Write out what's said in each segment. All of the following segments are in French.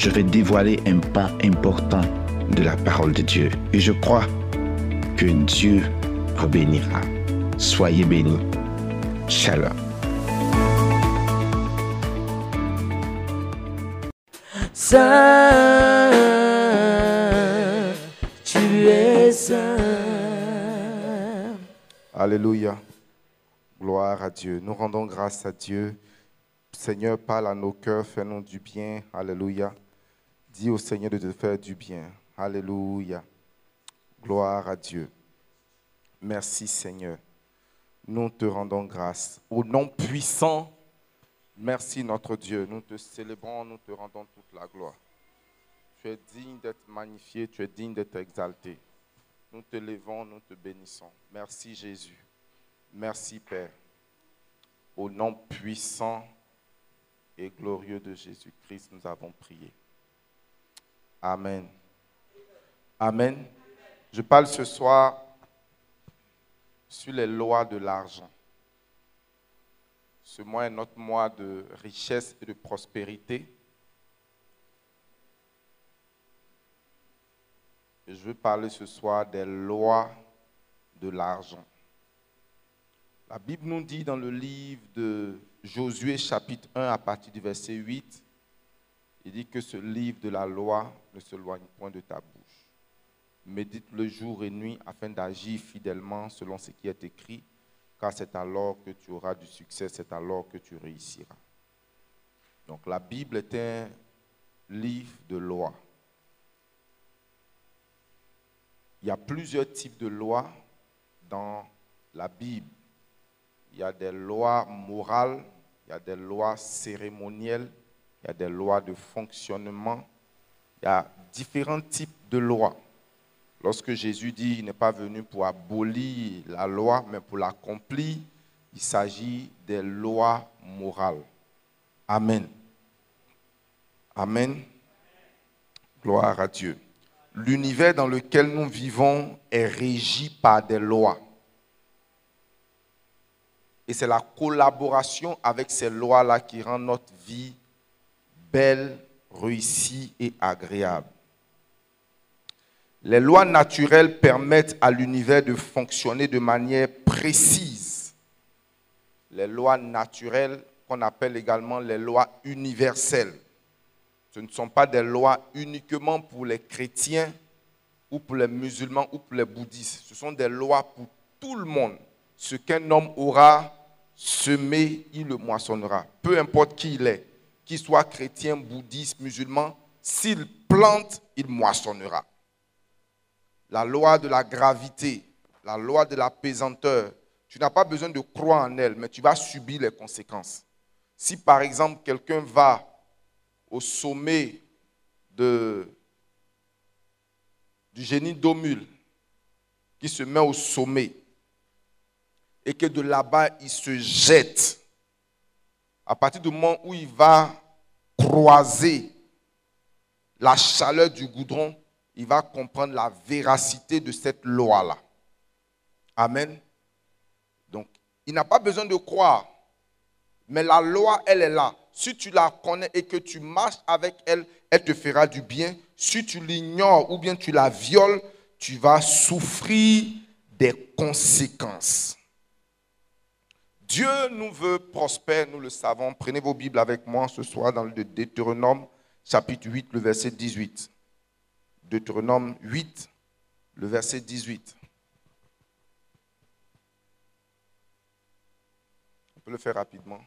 je vais dévoiler un pan important de la parole de Dieu. Et je crois que Dieu vous bénira. Soyez bénis. Shalom. Saint, tu es saint. Alléluia. Gloire à Dieu. Nous rendons grâce à Dieu. Seigneur, parle à nos cœurs, fais-nous du bien. Alléluia. Dis au Seigneur de te faire du bien. Alléluia. Gloire à Dieu. Merci Seigneur. Nous te rendons grâce. Au nom puissant, merci notre Dieu. Nous te célébrons, nous te rendons toute la gloire. Tu es digne d'être magnifié, tu es digne d'être exalté. Nous te levons, nous te bénissons. Merci Jésus. Merci Père. Au nom puissant et glorieux de Jésus-Christ, nous avons prié. Amen. Amen. Je parle ce soir sur les lois de l'argent. Ce mois est notre mois de richesse et de prospérité. Je veux parler ce soir des lois de l'argent. La Bible nous dit dans le livre de Josué chapitre 1 à partir du verset 8, il dit que ce livre de la loi ne se loigne point de ta bouche. Médite le jour et nuit afin d'agir fidèlement selon ce qui est écrit, car c'est alors que tu auras du succès, c'est alors que tu réussiras. Donc la Bible est un livre de loi. Il y a plusieurs types de lois dans la Bible. Il y a des lois morales, il y a des lois cérémonielles, il y a des lois de fonctionnement. Il y a différents types de lois. Lorsque Jésus dit qu'il n'est pas venu pour abolir la loi, mais pour l'accomplir, il s'agit des lois morales. Amen. Amen. Gloire à Dieu. L'univers dans lequel nous vivons est régi par des lois. Et c'est la collaboration avec ces lois-là qui rend notre vie belle, réussie et agréable. Les lois naturelles permettent à l'univers de fonctionner de manière précise. Les lois naturelles qu'on appelle également les lois universelles. Ce ne sont pas des lois uniquement pour les chrétiens ou pour les musulmans ou pour les bouddhistes. Ce sont des lois pour tout le monde. Ce qu'un homme aura semé, il le moissonnera. Peu importe qui il est, qu'il soit chrétien, bouddhiste, musulman, s'il plante, il moissonnera. La loi de la gravité, la loi de la pesanteur, tu n'as pas besoin de croire en elle, mais tu vas subir les conséquences. Si par exemple quelqu'un va au sommet du génie d'Omul, qui se met au sommet, et que de là-bas il se jette, à partir du moment où il va croiser la chaleur du goudron, il va comprendre la véracité de cette loi-là. Amen. Donc, il n'a pas besoin de croire, mais la loi, elle est là. Si tu la connais et que tu marches avec elle, elle te fera du bien. Si tu l'ignores ou bien tu la violes, tu vas souffrir des conséquences. Dieu nous veut prospère, nous le savons. Prenez vos Bibles avec moi ce soir dans le Deutéronome, chapitre 8, le verset 18. Deutéronome 8, le verset 18. On peut le faire rapidement.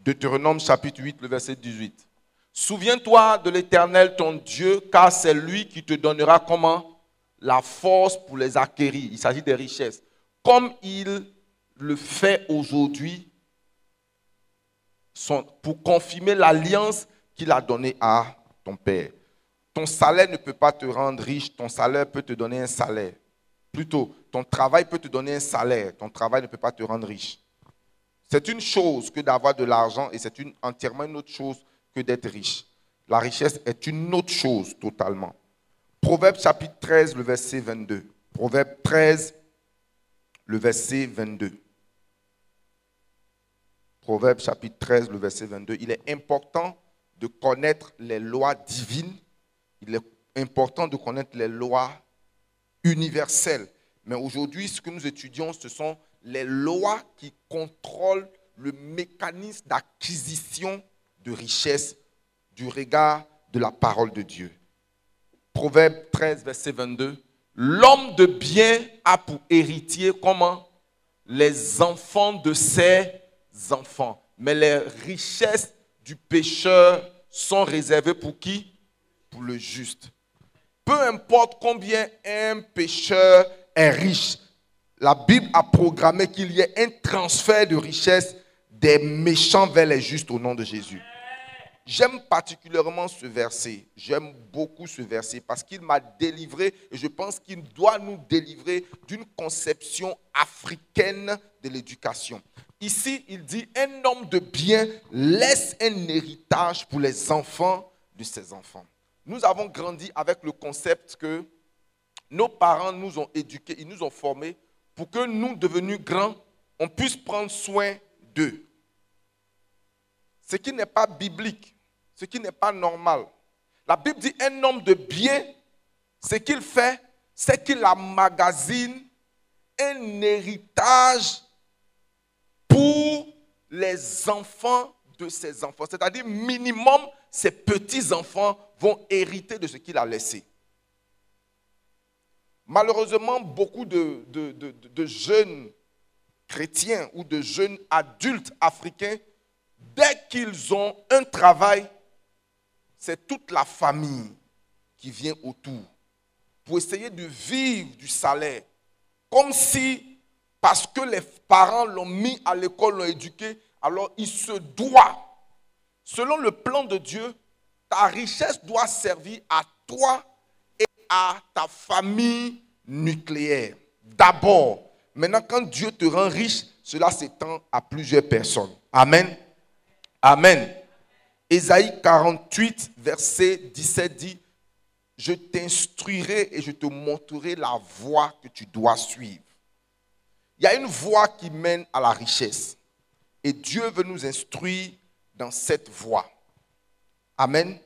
Deutéronome chapitre 8, le verset 18. Souviens-toi de l'Éternel ton Dieu, car c'est lui qui te donnera comment? La force pour les acquérir. Il s'agit des richesses. Comme il le fait aujourd'hui pour confirmer l'alliance qu'il a donnée à ton Père. ton salaire ne peut pas te rendre riche, ton salaire peut te donner un salaire. Plutôt, ton travail peut te donner un salaire, ton travail ne peut pas te rendre riche. C'est une chose que d'avoir de l'argent et c'est une, entièrement une autre chose que d'être riche. La richesse est une autre chose totalement. Proverbe chapitre 13, le verset 22. Proverbe 13, le verset 22. Proverbe chapitre 13, le verset 22. Il est important de connaître les lois divines. Il est important de connaître les lois universelles. Mais aujourd'hui, ce que nous étudions, ce sont les lois qui contrôlent le mécanisme d'acquisition de richesse du regard de la parole de Dieu. Proverbe 13, verset 22. L'homme de bien a pour héritier comment? Les enfants de ses enfants. Mais les richesses du pécheur sont réservées pour qui? Pour le juste. Peu importe combien un pécheur est riche, la Bible a programmé qu'il y ait un transfert de richesse des méchants vers les justes au nom de Jésus. J'aime particulièrement ce verset. J'aime beaucoup ce verset parce qu'il m'a délivré et je pense qu'il doit nous délivrer d'une conception africaine de l'éducation. Ici, il dit, un homme de bien laisse un héritage pour les enfants de ses enfants. Nous avons grandi avec le concept que nos parents nous ont éduqués, ils nous ont formés pour que nous, devenus grands, on puisse prendre soin d'eux. Ce qui n'est pas biblique, ce qui n'est pas normal. La Bible dit un homme de bien, ce qu'il fait, c'est qu'il emmagasine un héritage pour les enfants de ses enfants. C'est-à-dire, minimum, ses petits-enfants vont hériter de ce qu'il a laissé. Malheureusement, beaucoup de, jeunes chrétiens ou de jeunes adultes africains, dès qu'ils ont un travail, c'est toute la famille qui vient autour pour essayer de vivre du salaire. Comme si, parce que les parents l'ont mis à l'école, l'ont éduqué, alors il se doit. Selon le plan de Dieu, ta richesse doit servir à toi et à ta famille nucléaire. D'abord. Maintenant, quand Dieu te rend riche, cela s'étend à plusieurs personnes. Amen. Amen. Ésaïe 48, verset 17 dit, je t'instruirai et je te montrerai la voie que tu dois suivre. Il y a une voie qui mène à la richesse. Et Dieu veut nous instruire dans cette voie. Amen.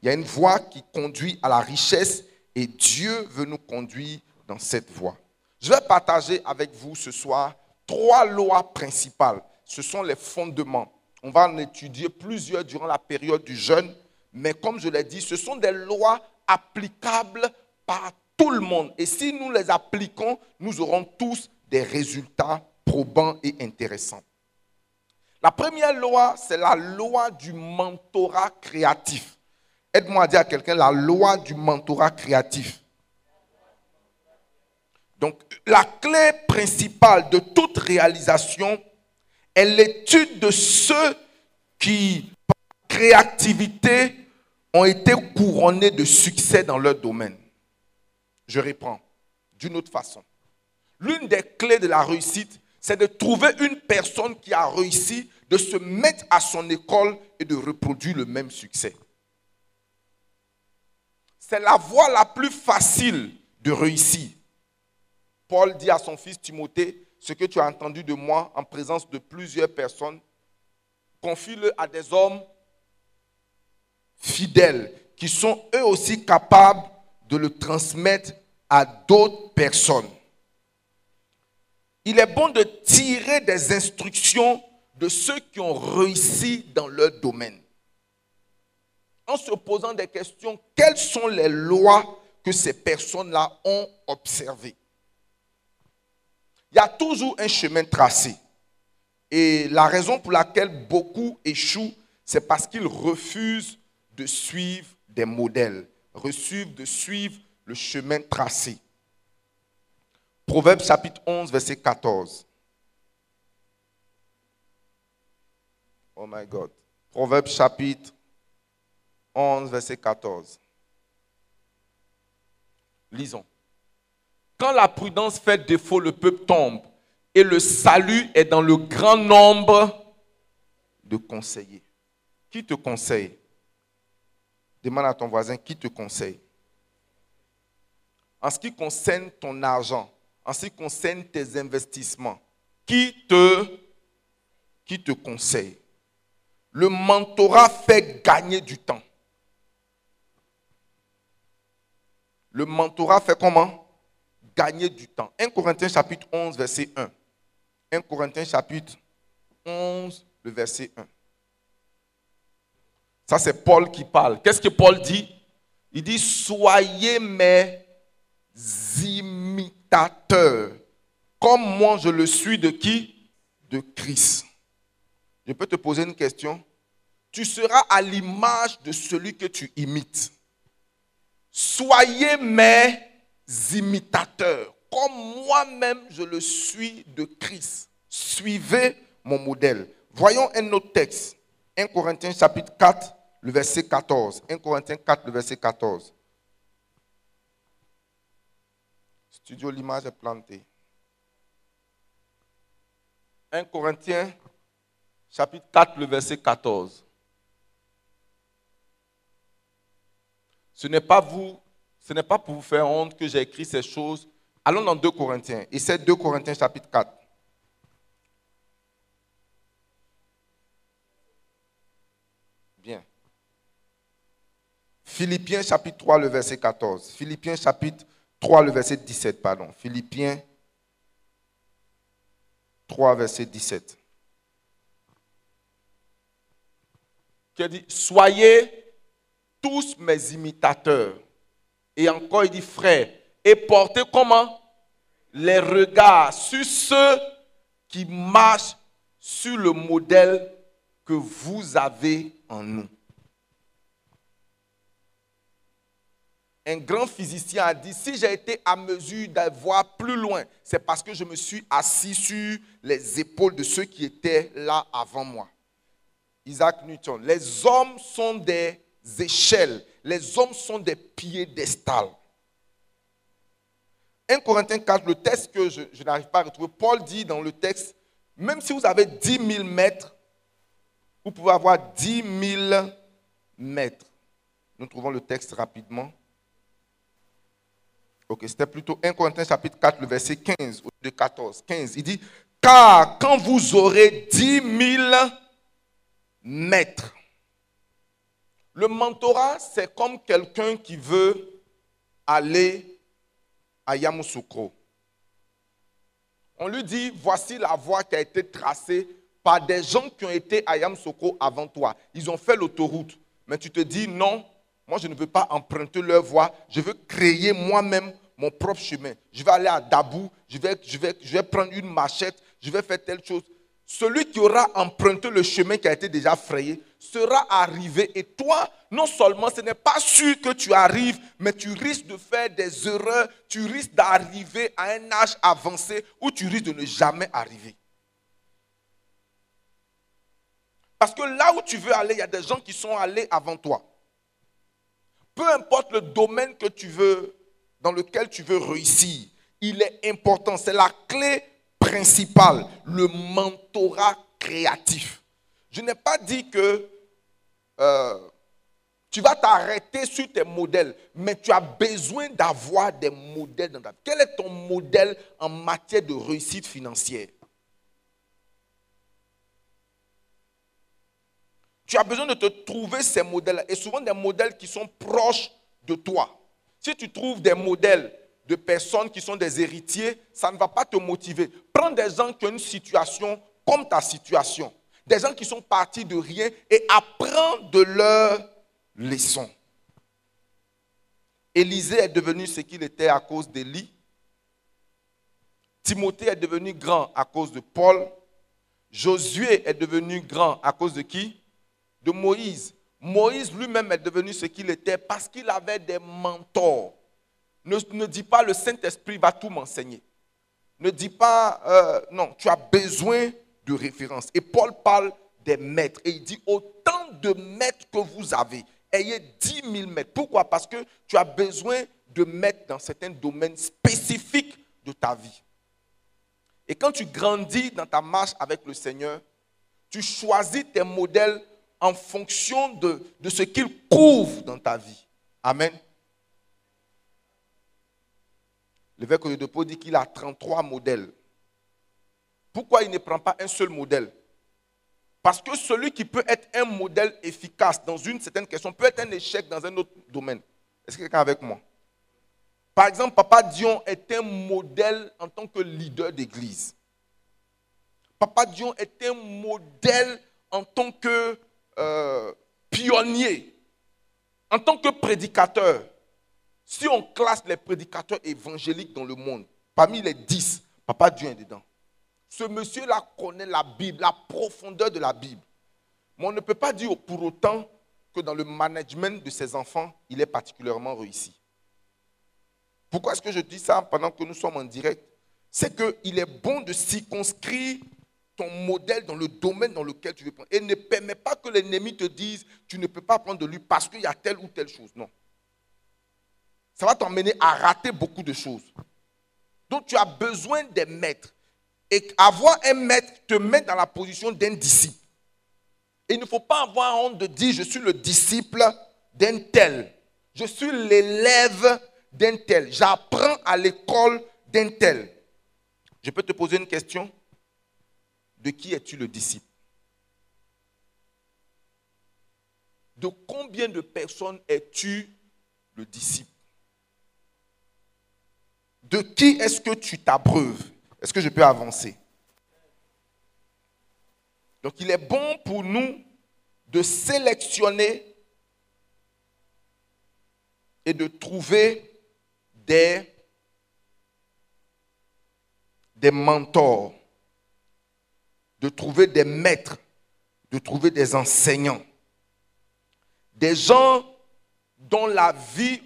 Il y a une voie qui conduit à la richesse et Dieu veut nous conduire dans cette voie. Je vais partager avec vous ce soir trois lois principales. Ce sont les fondements. On va en étudier plusieurs durant la période du jeûne, mais comme je l'ai dit, ce sont des lois applicables par tout le monde. Et si nous les appliquons, nous aurons tous des résultats probants et intéressants. La première loi, c'est la loi du mentorat créatif. Aide-moi à dire à quelqu'un la loi du mentorat créatif. Donc, la clé principale de toute réalisation est l'étude de ceux qui, par créativité, ont été couronnés de succès dans leur domaine. Je reprends d'une autre façon. L'une des clés de la réussite, c'est de trouver une personne qui a réussi, de se mettre à son école et de reproduire le même succès. C'est la voie la plus facile de réussir. Paul dit à son fils Timothée, ce que tu as entendu de moi en présence de plusieurs personnes, confie-le à des hommes fidèles qui sont eux aussi capables de le transmettre à d'autres personnes. Il est bon de tirer des instructions de ceux qui ont réussi dans leur domaine en se posant des questions, quelles sont les lois que ces personnes-là ont observées? Il y a toujours un chemin tracé. Et la raison pour laquelle beaucoup échouent, c'est parce qu'ils refusent de suivre des modèles, refusent de suivre le chemin tracé. Proverbe chapitre 11, verset 14. Oh my God. Proverbe chapitre 11, verset 14. Lisons. Quand la prudence fait défaut, le peuple tombe. Et le salut est dans le grand nombre de conseillers. Qui te conseille? Demande à ton voisin qui te conseille. En ce qui concerne ton argent, en ce qui concerne tes investissements, qui te, qui te conseille? Le mentorat fait gagner du temps. Le mentorat fait comment? Gagner du temps. 1 Corinthiens chapitre 11, verset 1. 1 Corinthiens chapitre 11, le verset 1. Ça, c'est Paul qui parle. Qu'est-ce que Paul dit? Il dit, soyez mes imitateurs, comme moi je le suis de qui? De Christ. Je peux te poser une question. Tu seras à l'image de celui que tu imites. Soyez mes imitateurs, comme moi-même je le suis de Christ. Suivez mon modèle. Voyons un autre texte. 1 Corinthiens chapitre 4, le verset 14. 1 Corinthiens 4, le verset 14. Studio, l'image est plantée. 1 Corinthiens chapitre 4, le verset 14. Ce n'est pas vous, ce n'est pas pour vous faire honte que j'ai écrit ces choses. Allons dans 2 Corinthiens. Et c'est 2 Corinthiens chapitre 4. Bien. Philippiens chapitre 3, le verset 14. Philippiens chapitre 3, le verset 17, pardon. Philippiens 3, verset 17. Qui dit, soyez tous mes imitateurs. Et encore, il dit, frère, et portez comment? Les regards sur ceux qui marchent sur le modèle que vous avez en nous. Un grand physicien a dit, si j'ai été à mesure d'avoir plus loin, c'est parce que je me suis assis sur les épaules de ceux qui étaient là avant moi. Isaac Newton, les hommes sont des échelles, les hommes sont des piédestals. 1 Corinthiens 4, le texte que je, je n'arrive pas à retrouver, Paul dit dans le texte, même si vous avez 10 000 mètres, vous pouvez avoir 10 000 mètres. Nous trouvons le texte rapidement. Ok, c'était plutôt 1 Corinthiens chapitre 4, le verset 15 ou de 14. 15, il dit, car quand vous aurez 10 000 mètres, le mentorat, c'est comme quelqu'un qui veut aller à Yamoussoukro. On lui dit, voici la voie qui a été tracée par des gens qui ont été à Yamoussoukro avant toi. Ils ont fait l'autoroute. Mais tu te dis, non, moi, je ne veux pas emprunter leur voie. Je veux créer moi-même mon propre chemin. Je vais aller à Dabou, je vais, je, vais, je vais prendre une machette, je vais faire telle chose. Celui qui aura emprunté le chemin qui a été déjà frayé sera arrivé. Et toi, non seulement ce n'est pas sûr que tu arrives, mais tu risques de faire des erreurs, tu risques d'arriver à un âge avancé où tu risques de ne jamais arriver. Parce que là où tu veux aller, il y a des gens qui sont allés avant toi peu importe le domaine que tu veux, dans lequel tu veux réussir, il est important. C'est la clé principale, le mentorat créatif. Je n'ai pas dit que euh, tu vas t'arrêter sur tes modèles, mais tu as besoin d'avoir des modèles dans ta vie. Quel est ton modèle en matière de réussite financière? Tu as besoin de te trouver ces modèles et souvent des modèles qui sont proches de toi. Si tu trouves des modèles de personnes qui sont des héritiers, ça ne va pas te motiver. Prends des gens qui ont une situation comme ta situation. Des gens qui sont partis de rien et apprends de leurs leçons. Élisée est devenu ce qu'il était à cause d'Élie. Timothée est devenu grand à cause de Paul. Josué est devenu grand à cause de qui? De Moïse. Moïse lui-même est devenu ce qu'il était parce qu'il avait des mentors. Ne, dis pas le Saint-Esprit va tout m'enseigner. Ne dis pas, euh, non, tu as besoin de références. Et Paul parle des maîtres. Et il dit, autant de maîtres que vous avez, ayez 10 000 maîtres. Pourquoi? Parce que tu as besoin de mettre dans certains domaines spécifiques de ta vie. Et quand tu grandis dans ta marche avec le Seigneur, tu choisis tes modèles en fonction de, ce qu'ils couvrent dans ta vie. Amen. L'évêque de Depot dit qu'il a 33 modèles. Pourquoi il ne prend pas un seul modèle? Parce que celui qui peut être un modèle efficace dans une certaine question peut être un échec dans un autre domaine. Est-ce que quelqu'un avec moi? Par exemple, Papa Dion est un modèle en tant que leader d'église. Papa Dion est un modèle en tant que euh, pionnier, en tant que prédicateur. Si on classe les prédicateurs évangéliques dans le monde, parmi les dix, Papa Dieu est dedans. Ce monsieur-là connaît la Bible, la profondeur de la Bible. Mais on ne peut pas dire pour autant que dans le management de ses enfants, il est particulièrement réussi. Pourquoi est-ce que je dis ça pendant que nous sommes en direct? C'est qu'il est bon de circonscrire ton modèle dans le domaine dans lequel tu veux prendre. Et ne permet pas que l'ennemi te dise, tu ne peux pas prendre de lui parce qu'il y a telle ou telle chose. Non. Ça va t'emmener à rater beaucoup de choses. Donc tu as besoin des maîtres. Et avoir un maître te met dans la position d'un disciple. Et il ne faut pas avoir honte de dire, je suis le disciple d'un tel. Je suis l'élève d'un tel. J'apprends à l'école d'un tel. Je peux te poser une question? De qui es-tu le disciple? De combien de personnes es-tu le disciple? De qui est-ce que tu t'abreuves? Est-ce que je peux avancer? Donc il est bon pour nous de sélectionner et de trouver des, des mentors de trouver des maîtres, de trouver des enseignants, des gens dont la vie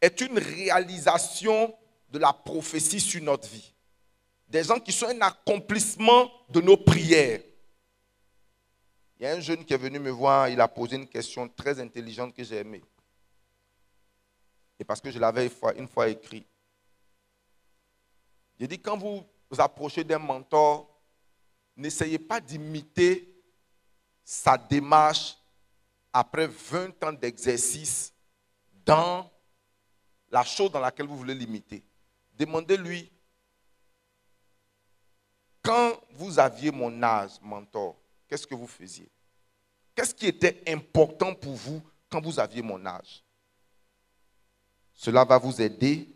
est une réalisation de la prophétie sur notre vie. Des gens qui sont un accomplissement de nos prières. Il y a un jeune qui est venu me voir, il a posé une question très intelligente que j'ai aimée. Et parce que je l'avais une fois écrit. J'ai dit, quand vous vous approchez d'un mentor, n'essayez pas d'imiter sa démarche après 20 ans d'exercice dans la chose dans laquelle vous voulez l'imiter. Demandez-lui, quand vous aviez mon âge, mentor, qu'est-ce que vous faisiez? Qu'est-ce qui était important pour vous quand vous aviez mon âge? Cela va vous aider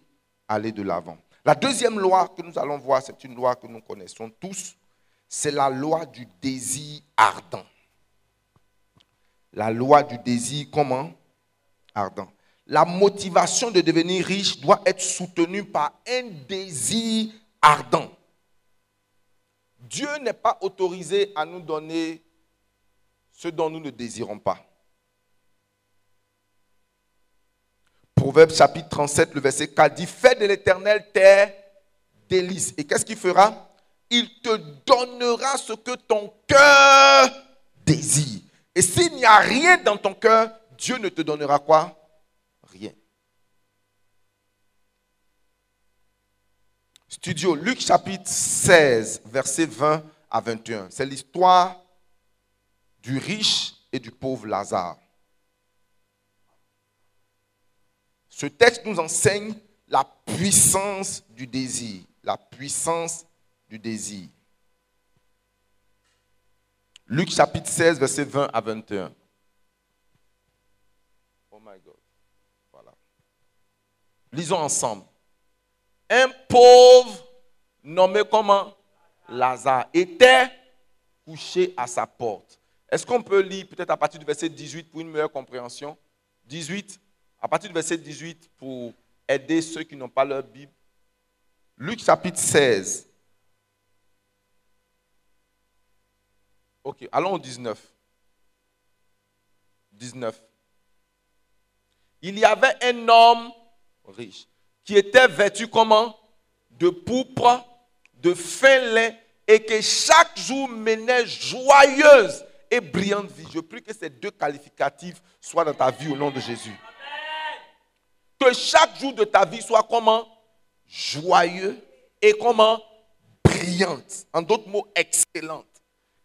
à aller de l'avant. La deuxième loi que nous allons voir, c'est une loi que nous connaissons tous, c'est la loi du désir ardent. La loi du désir comment? Ardent. La motivation de devenir riche doit être soutenue par un désir ardent. Dieu n'est pas autorisé à nous donner ce dont nous ne désirons pas. Proverbe chapitre 37, le verset 4 dit, fais de l'éternel tes délices. Et qu'est-ce qu'il fera? Il te donnera ce que ton cœur désire. Et s'il n'y a rien dans ton cœur, Dieu ne te donnera quoi? Rien. Studio, Luc chapitre 16, verset 20 à 21. C'est l'histoire du riche et du pauvre Lazare. Ce texte nous enseigne la puissance du désir, la puissance du désir. Luc chapitre 16, verset 20 à 21. Oh my God. Voilà. Lisons ensemble. Un pauvre nommé comment? Lazare était couché à sa porte. Est-ce qu'on peut lire peut-être à partir du verset 18 pour une meilleure compréhension? 18, à partir du verset 18 pour aider ceux qui n'ont pas leur Bible. Luc chapitre 16, Ok, allons au 19. 19. Il y avait un homme riche qui était vêtu comment? De pourpre, de fin lin, et que chaque jour menait joyeuse et brillante vie. Je prie que ces deux qualificatifs soient dans ta vie au nom de Jésus. Que chaque jour de ta vie soit comment? Joyeux et comment? Brillante. En d'autres mots, excellente.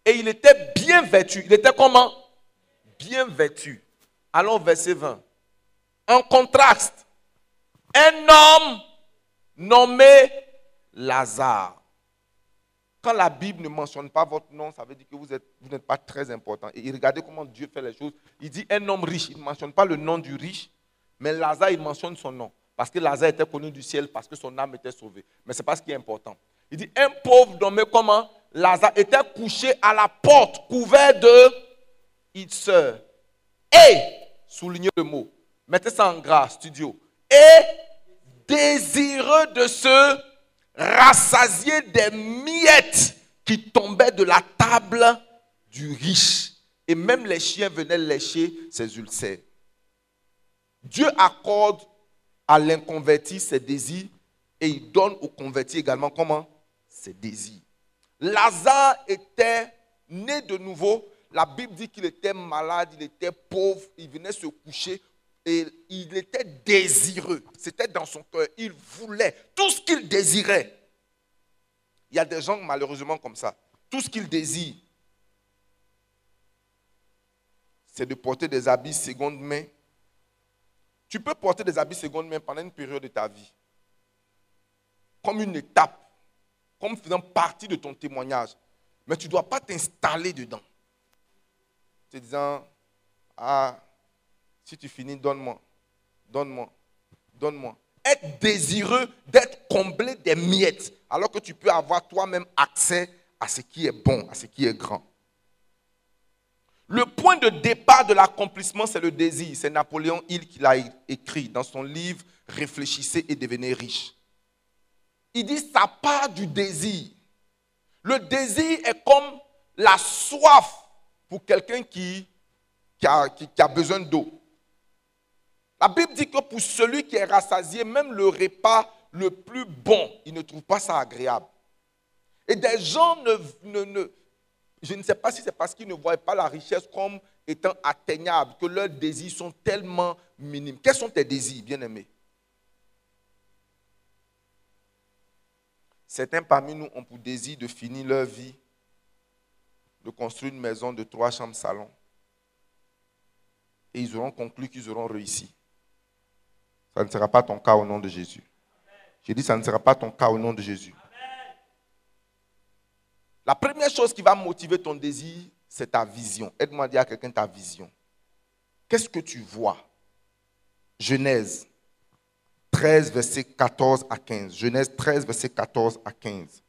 Et il était bien vêtu. Il était comment? Bien vêtu. Allons verset 20. En contraste, un homme nommé Lazare. Quand la Bible ne mentionne pas votre nom, ça veut dire que vous n'êtes pas très important. Et regardez comment Dieu fait les choses. Il dit un homme riche. Il ne mentionne pas le nom du riche, mais Lazare, il mentionne son nom. Parce que Lazare était connu du ciel, parce que son âme était sauvée. Mais ce n'est pas ce qui est important. Il dit un pauvre nommé comment? Lazare était couché à la porte, couvert de sœur. Et, soulignez le mot, mettez ça en gras, studio. Et désireux de se rassasier des miettes qui tombaient de la table du riche. Et même les chiens venaient lécher ses ulcères. Dieu accorde à l'inconverti ses désirs et il donne au converti également comment? Ses désirs. Lazare était né de nouveau. La Bible dit qu'il était malade, il était pauvre, il venait se coucher et il était désireux. C'était dans son cœur. Il voulait tout ce qu'il désirait. Il y a des gens malheureusement comme ça. Tout ce qu'ils désirent, c'est de porter des habits seconde main. Tu peux porter des habits seconde main pendant une période de ta vie. Comme une étape. Comme faisant partie de ton témoignage. Mais tu ne dois pas t'installer dedans. Te disant, ah, si tu finis, donne-moi, donne-moi, donne-moi. Être désireux d'être comblé des miettes, alors que tu peux avoir toi-même accès à ce qui est bon, à ce qui est grand. Le point de départ de l'accomplissement, c'est le désir. C'est Napoléon Hill qui l'a écrit dans son livre Réfléchissez et devenez riche. Il dit ça part du désir. Le désir est comme la soif pour quelqu'un qui, a, besoin d'eau. La Bible dit que pour celui qui est rassasié, même le repas le plus bon, il ne trouve pas ça agréable. Et des gens ne, ne, je ne sais pas si c'est parce qu'ils ne voient pas la richesse comme étant atteignable, que leurs désirs sont tellement minimes. Quels sont tes désirs, bien-aimés Certains parmi nous ont pour désir de finir leur vie, de construire une maison de trois chambres salon. Et ils auront conclu qu'ils auront réussi. Ça ne sera pas ton cas au nom de Jésus. J'ai dit, ça ne sera pas ton cas au nom de Jésus. La première chose qui va motiver ton désir, c'est ta vision. Aide-moi à dire à quelqu'un ta vision. Qu'est-ce que tu vois? Genèse 13, verset 14 à 15. Genèse 13, verset 14 à 15.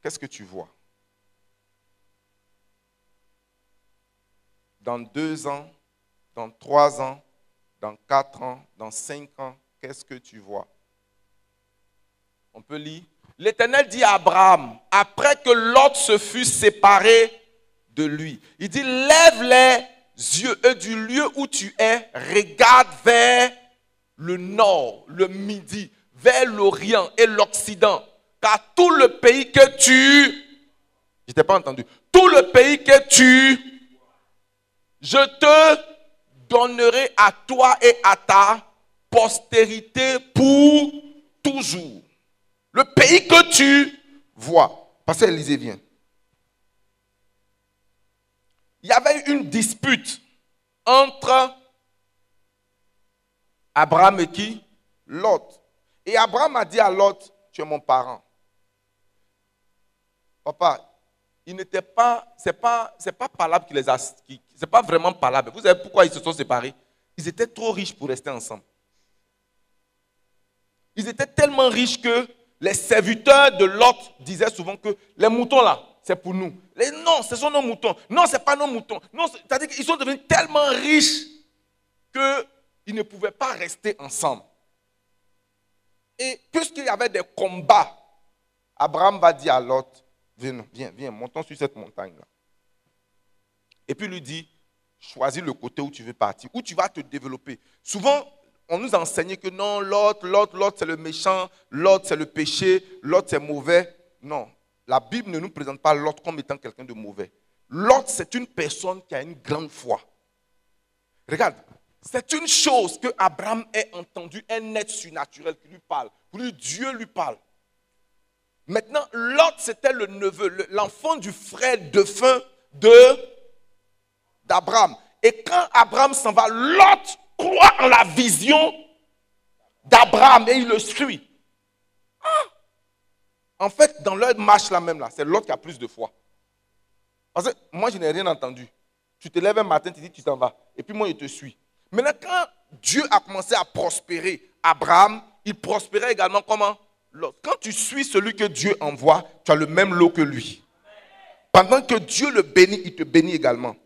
Qu'est-ce que tu vois? Dans deux ans, dans trois ans, dans quatre ans, dans cinq ans, qu'est-ce que tu vois? On peut lire. L'Éternel dit à Abraham, après que Lot se fut séparé de lui, il dit, lève les yeux et du lieu où tu es, regarde vers le nord, le midi, vers l'Orient et l'Occident. Car tout le pays que tu... Je t'ai pas entendu. Tout le pays que tu... Je te donnerai à toi et à ta postérité pour toujours. Le pays que tu vois. Pasteur Élisée, vient. Il y avait une dispute entre Abraham et qui? Lot. Et Abraham a dit à Lot, tu es mon parent. Papa, il n'était pas, c'est pas, c'est pas palable qu'il les a, c'est pas vraiment palable. Vous savez pourquoi ils se sont séparés? Ils étaient trop riches pour rester ensemble. Ils étaient tellement riches que les serviteurs de Lot disaient souvent que les moutons là, c'est pour nous. Non, ce sont nos moutons. Non, ce n'est pas nos moutons. C'est-à-dire qu'ils sont devenus tellement riches qu'ils ne pouvaient pas rester ensemble. Et puisqu'il y avait des combats, Abraham va dire à Lot, viens, viens, viens, montons sur cette montagne-là. Et puis lui dit, choisis le côté où tu veux partir, où tu vas te développer. Souvent, on nous a enseigné que non, l'autre, l'autre, l'autre, c'est le méchant, l'autre, c'est le péché, l'autre, c'est mauvais. Non, la Bible ne nous présente pas l'autre comme étant quelqu'un de mauvais. L'autre, c'est une personne qui a une grande foi. Regarde, C'est une chose que Abraham ait entendu un être surnaturel qui lui parle. Dieu lui parle. Maintenant, Lot, c'était le neveu, le- l'enfant du frère défunt de d'Abraham. Et quand Abraham s'en va, Lot croit en la vision d'Abraham et il le suit. Ah! En fait, dans leur marche là même là, c'est Lot qui a plus de foi. Parce que moi, je n'ai rien entendu. Tu te lèves un matin, tu dis tu t'en vas. Et puis moi, je te suis. Maintenant, quand Dieu a commencé à prospérer Abraham, il prospérait également comment? Lot. Quand tu suis celui que Dieu envoie, tu as le même lot que lui. Pendant que Dieu le bénit, il te bénit également.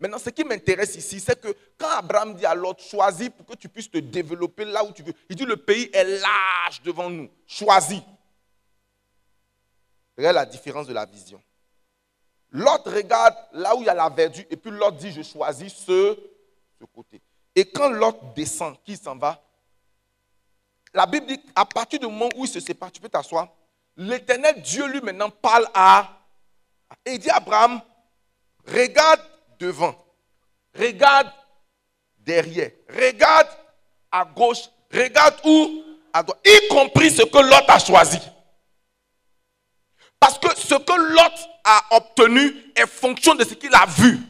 Maintenant, ce qui m'intéresse ici, c'est que quand Abraham dit à Lot, choisis pour que tu puisses te développer là où tu veux, il dit le pays est large devant nous. Choisis. Regarde la différence de la vision. Lot regarde là où il y a la verdure et puis Lot dit, je choisis ce, côté. Et quand Lot descend, qui s'en va? La Bible dit, à partir du moment où il se sépare, tu peux t'asseoir, l'éternel Dieu lui maintenant parle à... Et il dit à Abraham, regarde devant, regarde derrière, regarde à gauche, regarde où? À droite, y compris ce que Lot a choisi. Parce que ce que Lot a obtenu est fonction de ce qu'il a vu.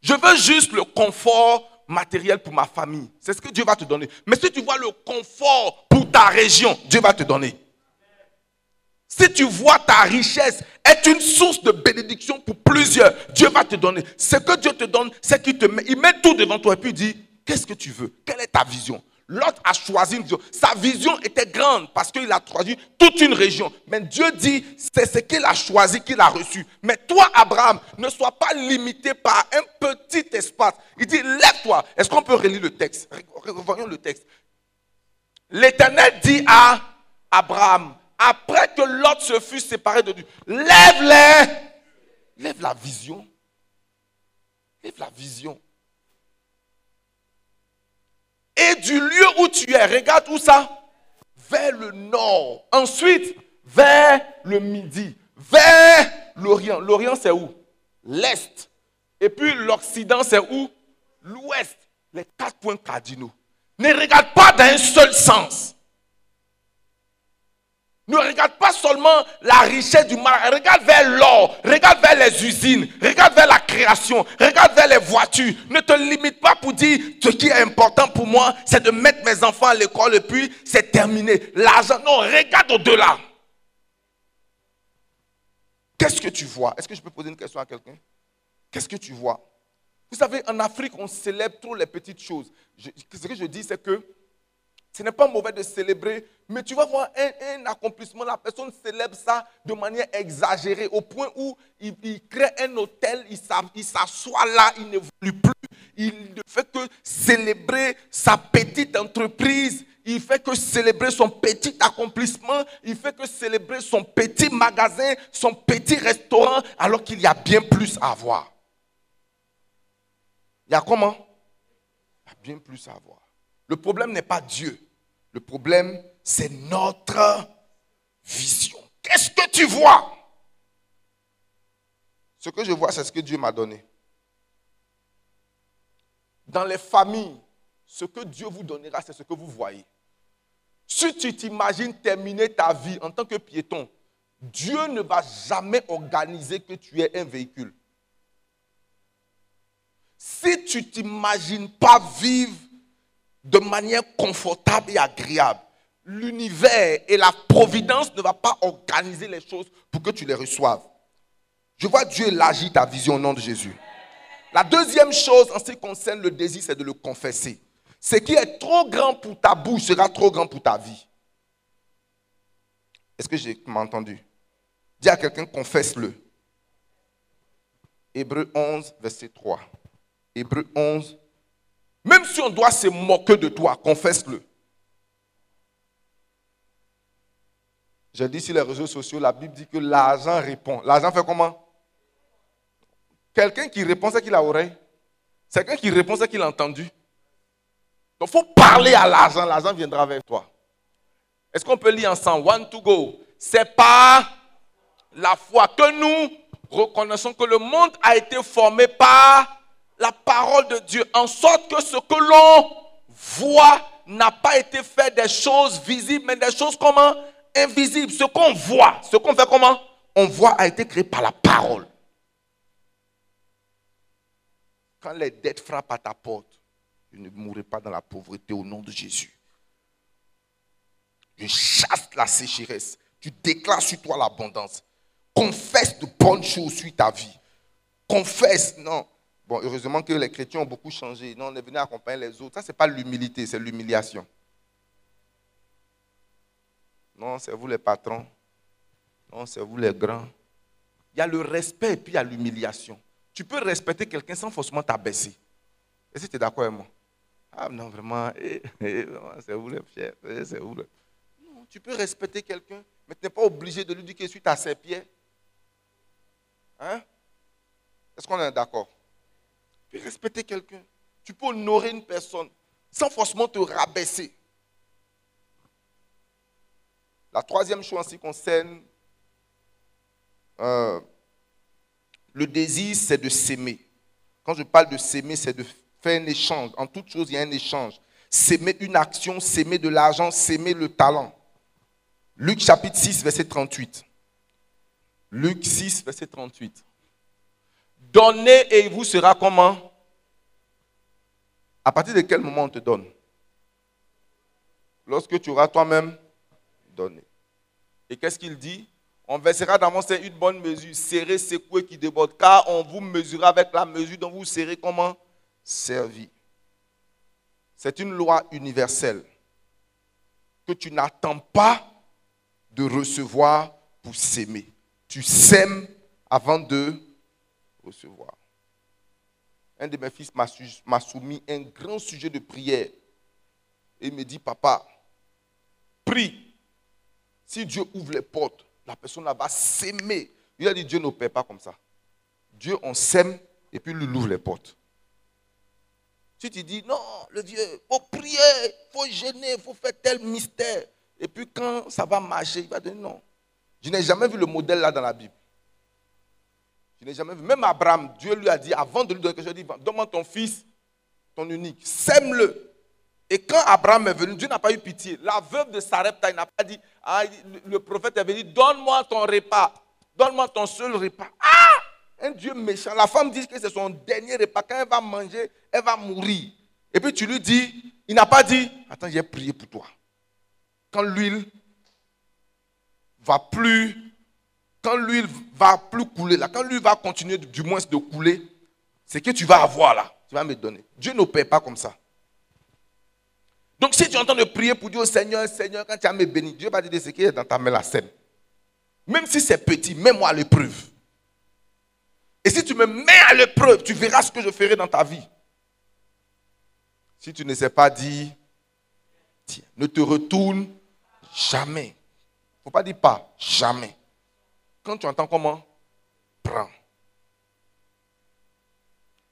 Je veux juste le confort matériel pour ma famille. C'est ce que Dieu va te donner. Mais si tu vois le confort pour ta région, Dieu va te donner. Si tu vois ta richesse est une source de bénédiction pour plusieurs, Dieu va te donner. Ce que Dieu te donne, c'est qu'il te met, il met tout devant toi et puis il dit, qu'est-ce que tu veux? Quelle est ta vision? L'autre a choisi une vision. Sa vision était grande parce qu'il a choisi toute une région. Mais Dieu dit, c'est ce qu'il a choisi qu'il a reçu. Mais toi, Abraham, ne sois pas limité par un petit espace. Il dit, lève-toi. Est-ce qu'on peut relire le texte? Voyons le texte. L'Éternel dit à Abraham, après que Lot se fut séparé de Dieu, lève-les. Lève la vision. Lève la vision. Et du lieu où tu es, regarde où ça Vers le nord. Ensuite, vers le midi. Vers l'Orient. L'Orient, c'est où? L'Est. Et puis l'Occident, c'est où? L'Ouest. Les quatre points cardinaux. Ne regarde pas dans un seul sens. Ne regarde pas seulement la richesse du mar, regarde vers l'or, regarde vers les usines, regarde vers la création, regarde vers les voitures. Ne te limite pas pour dire ce qui est important pour moi, c'est de mettre mes enfants à l'école et puis c'est terminé. L'argent, non, regarde au-delà. Qu'est-ce que tu vois? Est-ce que je peux poser une question à quelqu'un? Qu'est-ce que tu vois? Vous savez, en Afrique, on célèbre trop les petites choses. Ce que je dis, c'est que ce n'est pas mauvais de célébrer, mais tu vas voir un, accomplissement, la personne célèbre ça de manière exagérée, au point où il, il crée un hôtel, il s'assoit là, il n'évolue plus. Il ne fait que célébrer sa petite entreprise, il fait que célébrer son petit accomplissement, il fait que célébrer son petit magasin, son petit restaurant, alors qu'il y a bien plus à voir. Il y a comment? Il y a bien plus à voir. Le problème n'est pas Dieu. Le problème, c'est notre vision. Qu'est-ce que tu vois? Ce que je vois, c'est ce que Dieu m'a donné. Dans les familles, ce que Dieu vous donnera, c'est ce que vous voyez. Si tu t'imagines terminer ta vie en tant que piéton, Dieu ne va jamais organiser que tu aies un véhicule. Si tu t'imagines pas vivre de manière confortable et agréable, l'univers et la providence ne va pas organiser les choses pour que tu les reçoives. Je vois Dieu élargir ta vision au nom de Jésus. La deuxième chose en ce qui concerne le désir, c'est de le confesser. Ce qui est trop grand pour ta bouche sera trop grand pour ta vie. Est-ce que j'ai entendu? Dis à quelqu'un, confesse-le. Hébreu 11, verset 3. Hébreu 11. Même si on doit se moquer de toi, confesse-le. J'ai dit sur les réseaux sociaux, la Bible dit que l'argent répond. L'argent fait comment? Quelqu'un qui répond, c'est qu'il a oreille. C'est quelqu'un qui répond, c'est qu'il a entendu. Donc il faut parler à l'argent, l'argent viendra vers toi. Est-ce qu'on peut lire ensemble One to go? C'est par la foi que nous reconnaissons que le monde a été formé par la parole de Dieu, en sorte que ce que l'on voit n'a pas été fait des choses visibles, mais des choses comment? Invisibles. Ce qu'on voit, ce qu'on fait comment? On voit a été créé par la parole. Quand les dettes frappent à ta porte, tu ne mourrai pas dans la pauvreté au nom de Jésus. Je chasse la sécheresse. Tu déclares sur toi l'abondance. Confesse de bonnes choses sur ta vie. Confesse, non. Bon, heureusement que les chrétiens ont beaucoup changé. Non, on est venu accompagner les autres. Ça, ce n'est pas l'humilité, c'est l'humiliation. Non, c'est vous les patrons. Non, c'est vous les grands. Il y a le respect et puis il y a l'humiliation. Tu peux respecter quelqu'un sans forcément t'abaisser. Est-ce que tu es d'accord avec moi? Ah non, vraiment, eh, eh, c'est vous les chefs, eh, c'est vous Non, tu peux respecter quelqu'un, mais tu n'es pas obligé de lui dire qu'il suite à ses pieds. Hein? Est-ce qu'on est d'accord? Respecter quelqu'un. Tu peux honorer une personne sans forcément te rabaisser. La troisième chose en ce qui concerne euh, le désir, c'est de s'aimer. Quand je parle de s'aimer, c'est de faire un échange. En toute chose, il y a un échange. S'aimer une action, s'aimer de l'argent, s'aimer le talent. Luc chapitre 6, verset 38. Luc 6, verset 38. Donnez et il vous sera comment? À partir de quel moment on te donne? Lorsque tu auras toi-même donné. Et qu'est-ce qu'il dit? On versera sein une bonne mesure, serré, secoué, qui déborde, car on vous mesurera avec la mesure dont vous serez comment? Servi. C'est une loi universelle que tu n'attends pas de recevoir pour s'aimer. Tu sèmes avant de recevoir. Un de mes fils m'a soumis un grand sujet de prière. Et il me dit, papa, prie si Dieu ouvre les portes, la personne va s'aimer. Il a dit Dieu n'opère pas comme ça. Dieu, on sème et puis lui ouvre les portes. Si tu dis non, le Dieu, il faut prier, il faut gêner, il faut faire tel mystère. Et puis quand ça va marcher, il va dire non. Je n'ai jamais vu le modèle là dans la Bible. Je n'ai jamais vu. Même Abraham, Dieu lui a dit, avant de lui donner quelque chose, dit, donne-moi ton fils, ton unique, sème-le. Et quand Abraham est venu, Dieu n'a pas eu pitié. La veuve de Sarepta, il n'a pas dit, ah, le prophète est venu, donne-moi ton repas, donne-moi ton seul repas. Ah Un Dieu méchant. La femme dit que c'est son dernier repas. Quand elle va manger, elle va mourir. Et puis tu lui dis, il n'a pas dit, attends, j'ai prié pour toi. Quand l'huile va plus, quand l'huile va plus couler là, quand l'huile va continuer du moins de couler, c'est que tu vas avoir là, tu vas me donner. Dieu ne paie pas comme ça. Donc si tu entends de prier pour dire au Seigneur, Seigneur, quand tu as me béni, Dieu va te dire ce qui est dans ta main la scène. Même si c'est petit, mets-moi à l'épreuve. Et si tu me mets à l'épreuve, tu verras ce que je ferai dans ta vie. Si tu ne sais pas dire, tiens, ne te retourne jamais. Il ne faut pas dire pas, jamais. Quand tu entends comment, prends.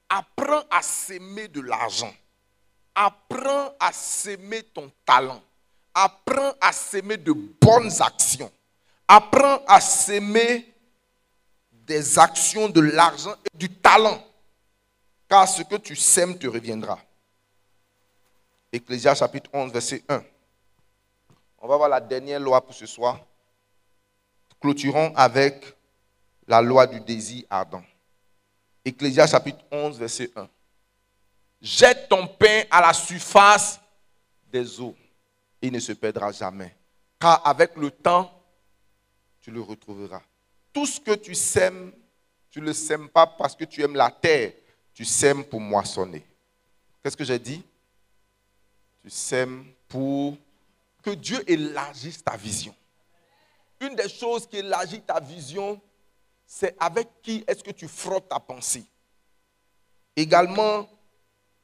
Apprends à s'aimer de l'argent. Apprends à s'aimer ton talent. Apprends à s'aimer de bonnes actions. Apprends à s'aimer des actions, de l'argent et du talent. Car ce que tu sèmes te reviendra. Ecclésias chapitre 11, verset 1. On va voir la dernière loi pour ce soir. Clôturons avec la loi du désir ardent. Ecclésias chapitre 11, verset 1. Jette ton pain à la surface des eaux. Il ne se perdra jamais. Car avec le temps, tu le retrouveras. Tout ce que tu sèmes, tu ne le sèmes pas parce que tu aimes la terre. Tu sèmes pour moissonner. Qu'est-ce que j'ai dit? Tu sèmes pour que Dieu élargisse ta vision. Une des choses qui élargit ta vision, c'est avec qui est-ce que tu frottes ta pensée. Également,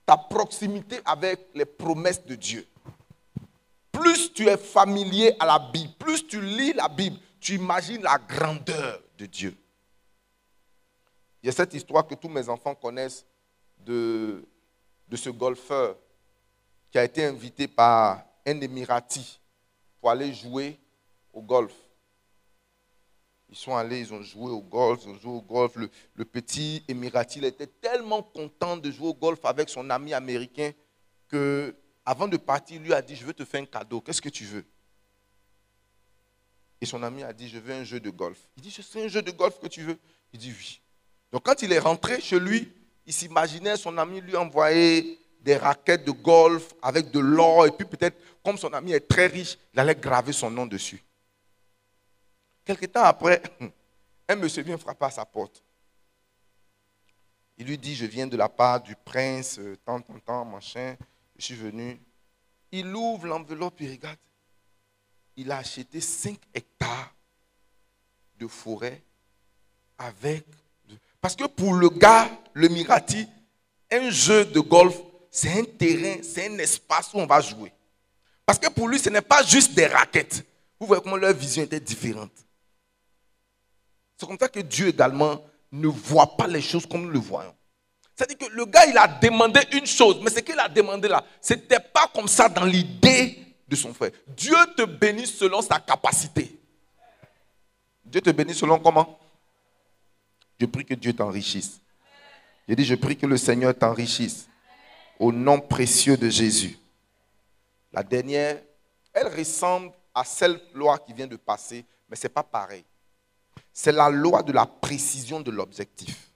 ta proximité avec les promesses de Dieu. Plus tu es familier à la Bible, plus tu lis la Bible, tu imagines la grandeur de Dieu. Il y a cette histoire que tous mes enfants connaissent de, de ce golfeur qui a été invité par un Émirati pour aller jouer au golf. Ils sont allés, ils ont joué au golf, ils ont joué au golf. Le, petit Émirati, était tellement content de jouer au golf avec son ami américain que, avant de partir, il lui a dit, je veux te faire un cadeau. Qu'est-ce que tu veux? Et son ami a dit, je veux un jeu de golf. Il dit, c'est un jeu de golf que tu veux? Il dit, oui. Donc quand il est rentré chez lui, il s'imaginait son ami lui envoyer des raquettes de golf avec de l'or. Et puis peut-être, comme son ami est très riche, il allait graver son nom dessus. Quelque temps après, un monsieur vient frapper à sa porte. Il lui dit, je viens de la part du prince, euh, tant, tant, tant, machin, je suis venu. Il ouvre l'enveloppe et regarde. Il a acheté 5 hectares de forêt avec... Parce que pour le gars, le Mirati, un jeu de golf, c'est un terrain, c'est un espace où on va jouer. Parce que pour lui, ce n'est pas juste des raquettes. Vous voyez comment leur vision était différente. C'est comme ça que Dieu également ne voit pas les choses comme nous le voyons. C'est-à-dire que le gars, il a demandé une chose, mais ce qu'il a demandé là, ce n'était pas comme ça dans l'idée de son frère. Dieu te bénit selon sa capacité. Dieu te bénit selon comment? Je prie que Dieu t'enrichisse. Je dis, je prie que le Seigneur t'enrichisse. Au nom précieux de Jésus. La dernière, elle ressemble à celle loi qui vient de passer, mais ce n'est pas pareil. C'est la loi de la précision de l'objectif.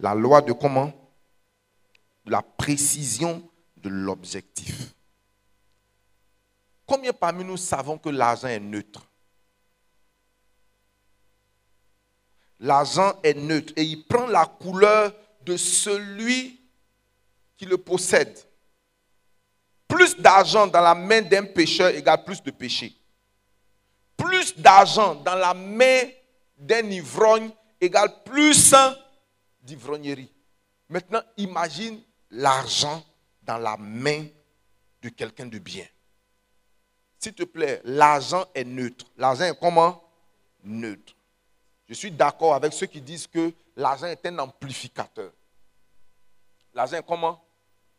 La loi de comment? De la précision de l'objectif. Combien parmi nous savons que l'argent est neutre? L'argent est neutre et il prend la couleur de celui qui le possède. Plus d'argent dans la main d'un pécheur égale plus de péché. Plus d'argent dans la main d'un ivrogne égale plus d'ivrognerie. Maintenant, imagine l'argent dans la main de quelqu'un de bien. S'il te plaît, l'argent est neutre. L'argent est comment? Neutre. Je suis d'accord avec ceux qui disent que l'argent est un amplificateur. L'argent est comment?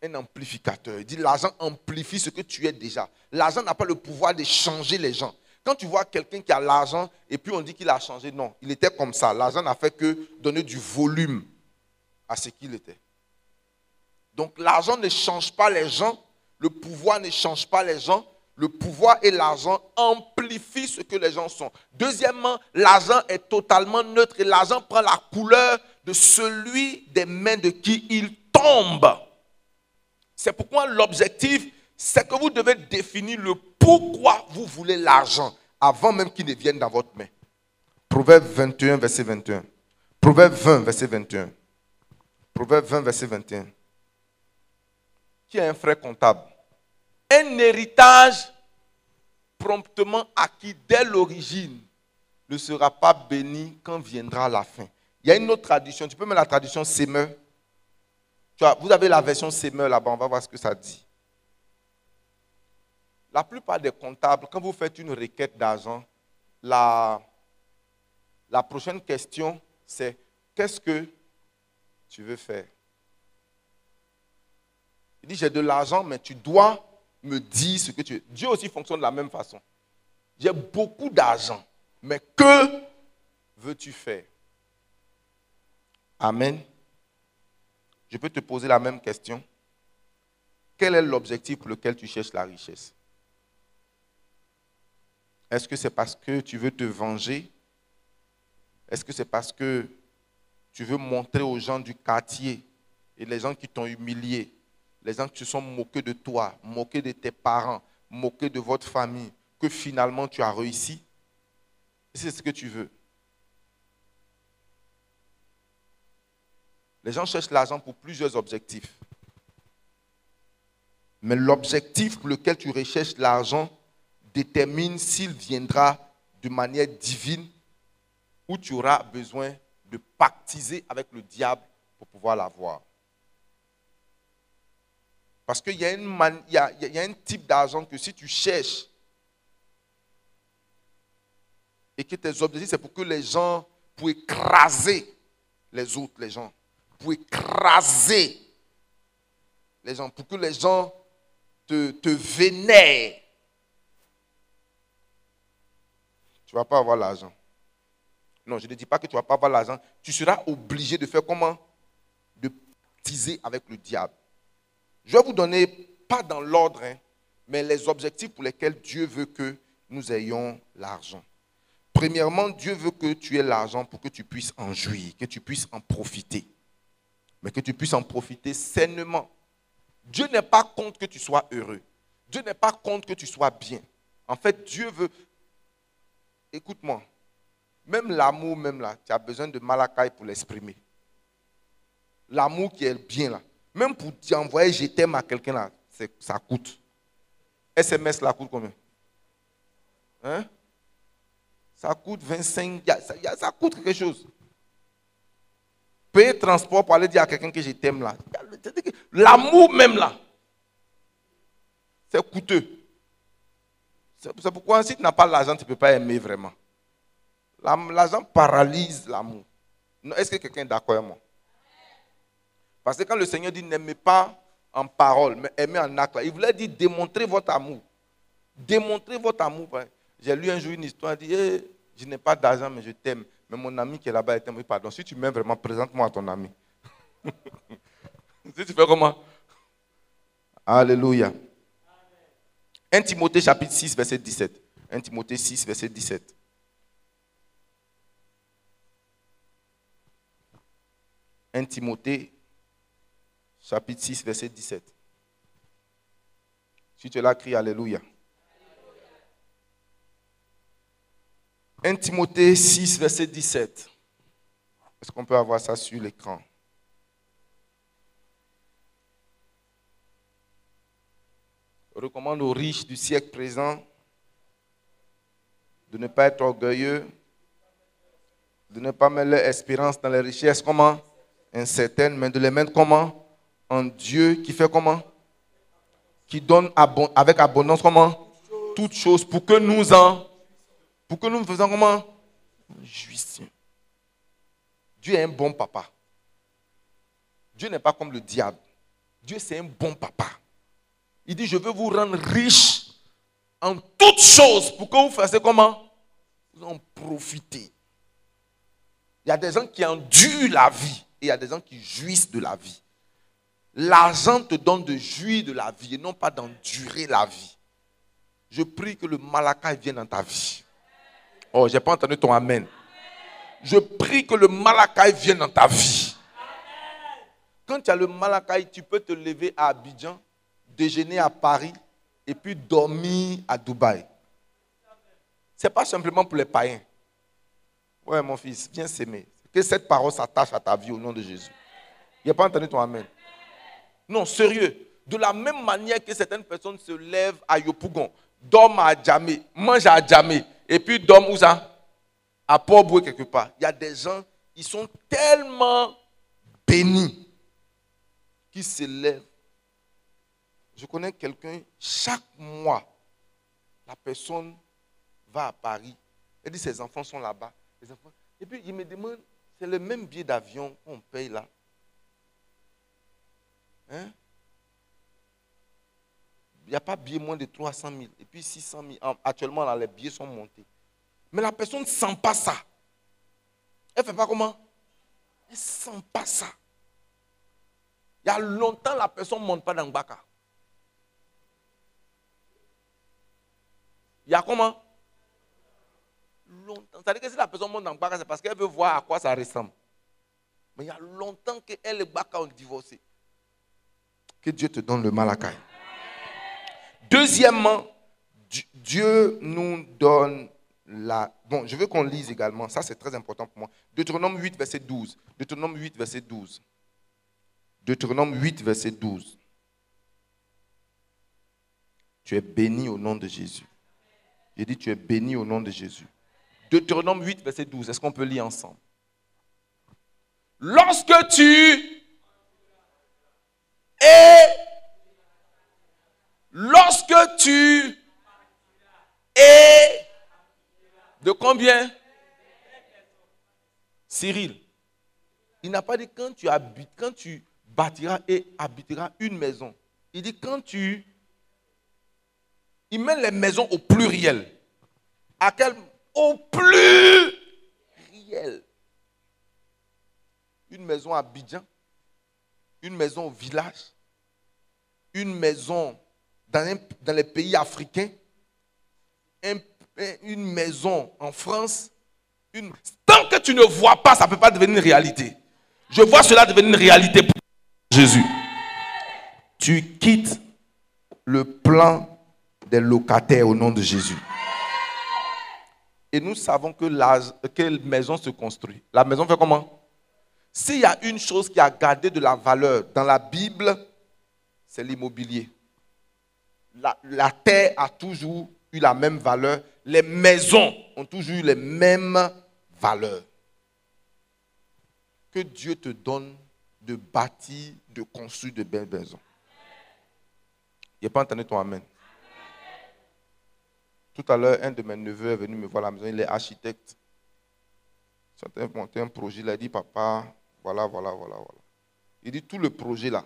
Un amplificateur. Il dit l'argent amplifie ce que tu es déjà. L'argent n'a pas le pouvoir de changer les gens. Quand tu vois quelqu'un qui a l'argent et puis on dit qu'il a changé, non, il était comme ça. L'argent n'a fait que donner du volume à ce qu'il était. Donc l'argent ne change pas les gens, le pouvoir ne change pas les gens, le pouvoir et l'argent amplifient ce que les gens sont. Deuxièmement, l'argent est totalement neutre et l'argent prend la couleur de celui des mains de qui il tombe. C'est pourquoi l'objectif, c'est que vous devez définir le pourquoi vous voulez l'argent avant même qu'il ne vienne dans votre main? Proverbe 21, verset 21. Proverbe 20, verset 21. Proverbe 20, verset 21. Qui a un frère comptable? Un héritage promptement acquis dès l'origine ne sera pas béni quand viendra la fin. Il y a une autre tradition. Tu peux mettre la tradition Semeur. vous avez la version Semeur là-bas. On va voir ce que ça dit. La plupart des comptables, quand vous faites une requête d'argent, la, la prochaine question, c'est qu'est-ce que tu veux faire? Il dit, j'ai de l'argent, mais tu dois me dire ce que tu veux. Dieu aussi fonctionne de la même façon. J'ai beaucoup d'argent, mais que veux-tu faire? Amen. Je peux te poser la même question. Quel est l'objectif pour lequel tu cherches la richesse? Est-ce que c'est parce que tu veux te venger? Est-ce que c'est parce que tu veux montrer aux gens du quartier et les gens qui t'ont humilié, les gens qui se sont moqués de toi, moqués de tes parents, moqués de votre famille, que finalement tu as réussi? C'est ce que tu veux. Les gens cherchent l'argent pour plusieurs objectifs. Mais l'objectif pour lequel tu recherches l'argent, détermine s'il viendra de manière divine ou tu auras besoin de pactiser avec le diable pour pouvoir l'avoir. Parce qu'il y, a un type d'argent que si tu cherches et que tes objectifs, c'est pour que les gens, pour écraser les autres, les gens, pour écraser les gens, pour que les gens te, te vénèrent, tu ne vas pas avoir l'argent. Non, je ne dis pas que tu ne vas pas avoir l'argent. Tu seras obligé de faire comment? De teaser avec le diable. Je vais vous donner, pas dans l'ordre, hein, mais les objectifs pour lesquels Dieu veut que nous ayons l'argent. Premièrement, Dieu veut que tu aies l'argent pour que tu puisses en jouir, que tu puisses en profiter. Mais que tu puisses en profiter sainement. Dieu n'est pas contre que tu sois heureux. Dieu n'est pas contre que tu sois bien. En fait, Dieu veut... Écoute-moi. Même l'amour, même là, tu as besoin de malakai pour l'exprimer. L'amour qui est bien là. Même pour envoyer je t'aime à quelqu'un là, ça coûte. SMS là coûte combien? Hein? Ça coûte 25, ça, coûte quelque chose. Payer transport pour aller dire à quelqu'un que je t'aime là. L'amour même là, c'est coûteux. C'est pourquoi si tu n'as pas l'argent, tu ne peux pas aimer vraiment. L'argent paralyse l'amour. Est-ce que quelqu'un est d'accord avec moi? Parce que quand le Seigneur dit n'aimez pas en parole, mais aimez en acte, il voulait dire démontrer votre amour. Démontrer votre amour. J'ai lu un jour une histoire, il dit eh, Je n'ai pas d'argent, mais je t'aime. Mais mon ami qui est là-bas, il t'aime. Pardon, si tu m'aimes vraiment, présente-moi à ton ami. si tu fais comment? Alléluia. 1 Timothée chapitre 6, verset 17. 1 Timothée 6, verset 17. « 1 Timothée, chapitre 6, verset 17. Si tu l'as crié, Alléluia. 1 Timothée 6, verset 17. Est-ce qu'on peut avoir ça sur l'écran? Recommande aux riches du siècle présent de ne pas être orgueilleux, de ne pas mettre leur espérance dans les richesses, comment? Incertaines, mais de les mettre comment? En Dieu qui fait comment? Qui donne avec abondance comment? Toutes choses pour que nous en, pour que nous nous faisons comment? Jouissions. Dieu est un bon papa. Dieu n'est pas comme le diable. Dieu c'est un bon papa. Il dit, je veux vous rendre riche en toutes choses pour que vous fassiez comment? Vous en profitez. Il y a des gens qui endurent la vie et il y a des gens qui jouissent de la vie. L'argent te donne de jouir de la vie et non pas d'endurer la vie. Je prie que le malakai vienne dans ta vie. Oh, j'ai pas entendu ton amen. Je prie que le malakai vienne dans ta vie. Quand tu as le malakai, tu peux te lever à Abidjan déjeuner à Paris et puis dormir à Dubaï. Ce n'est pas simplement pour les païens. Ouais, mon fils, viens s'aimer. Que cette parole s'attache à ta vie au nom de Jésus. Il a pas entendu ton Amen. Non, sérieux. De la même manière que certaines personnes se lèvent à Yopougon, dorment à Djamé, mangent à Djamé, et puis dorment où ça? À port quelque part. Il y a des gens, ils sont tellement bénis qu'ils se lèvent je connais quelqu'un, chaque mois, la personne va à Paris. Elle dit ses enfants sont là-bas. Et puis il me demande, c'est le même billet d'avion qu'on paye là. Hein? Il n'y a pas billet moins de 300 000. Et puis 600 000. Actuellement, les billets sont montés. Mais la personne ne sent pas ça. Elle ne fait pas comment? Elle ne sent pas ça. Il y a longtemps, la personne ne monte pas dans le Baka. Il y a comment? Longtemps. Ça veut dire que si la personne monte le Baka, c'est parce qu'elle veut voir à quoi ça ressemble. Mais il y a longtemps qu'elle et Baka ont divorcé. Que Dieu te donne le malakai. Deuxièmement, Dieu nous donne la. Bon, je veux qu'on lise également. Ça, c'est très important pour moi. Deutéronome 8, verset 12. Deutéronome 8, verset 12. Deutéronome 8, verset 12. Tu es béni au nom de Jésus. J'ai dit, tu es béni au nom de Jésus. Deutéronome 8, verset 12. Est-ce qu'on peut lire ensemble? Lorsque tu es, lorsque tu es, de combien? Cyril. Il n'a pas dit quand tu habites, quand tu bâtiras et habiteras une maison. Il dit quand tu il met les maisons au pluriel. À quel Au pluriel? une maison à Abidjan, une maison au village, une maison dans, un- les pays africains, un- un- une maison en France. Tant que tu ne vois pas, ça ne peut pas devenir une réalité. Je vois cela devenir une réalité pour Jésus. Tu quittes le plan des locataires au nom de Jésus. Et nous savons que la que maison se construit. La maison fait comment? S'il y a une chose qui a gardé de la valeur dans la Bible, c'est l'immobilier. La, la terre a toujours eu la même valeur. Les maisons ont toujours eu les mêmes valeurs. Que Dieu te donne de bâtir, de construire de belles maisons. Il n'a pas entendu ton Amen. Tout à l'heure, un de mes neveux est venu me voir à la maison. Il est architecte. Il a monté un projet. Il a dit, papa, voilà, voilà, voilà, voilà. Il dit, tout le projet là,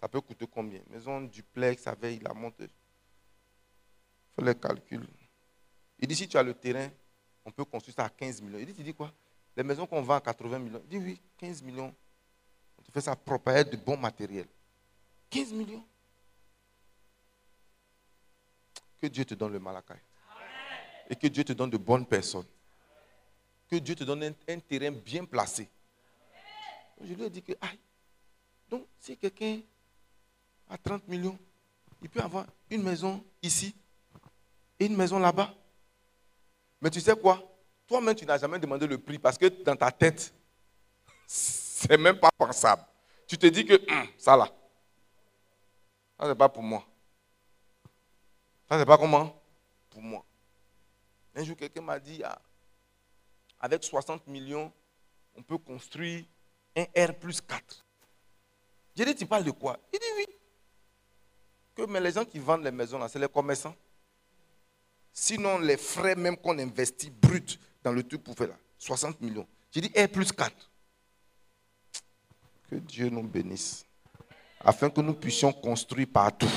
ça peut coûter combien? Maison duplex avec, il a monté. Fais les calculs. Il dit, si tu as le terrain, on peut construire ça à 15 millions. Il dit, tu dis quoi? Les maisons qu'on vend à 80 millions. Il dit, oui, 15 millions. On te fait ça propre de bons matériels. 15 millions. Que Dieu te donne le malakai. Et que Dieu te donne de bonnes personnes. Que Dieu te donne un, terrain bien placé. Je lui ai dit que, aïe, donc si quelqu'un a 30 millions, il peut avoir une maison ici et une maison là-bas. Mais tu sais quoi? Toi-même, tu n'as jamais demandé le prix parce que dans ta tête, c'est même pas pensable. Tu te dis que Hum, ça là, ça c'est pas pour moi. Ça c'est pas comment Pour moi. Un jour, quelqu'un m'a dit, ah, avec 60 millions, on peut construire un R plus 4. J'ai dit, tu parles de quoi? Il dit oui. Que, mais les gens qui vendent les maisons, là, c'est les commerçants. Sinon, les frais même qu'on investit brut dans le truc pour faire là, 60 millions. J'ai dit R plus 4. Que Dieu nous bénisse. Afin que nous puissions construire partout.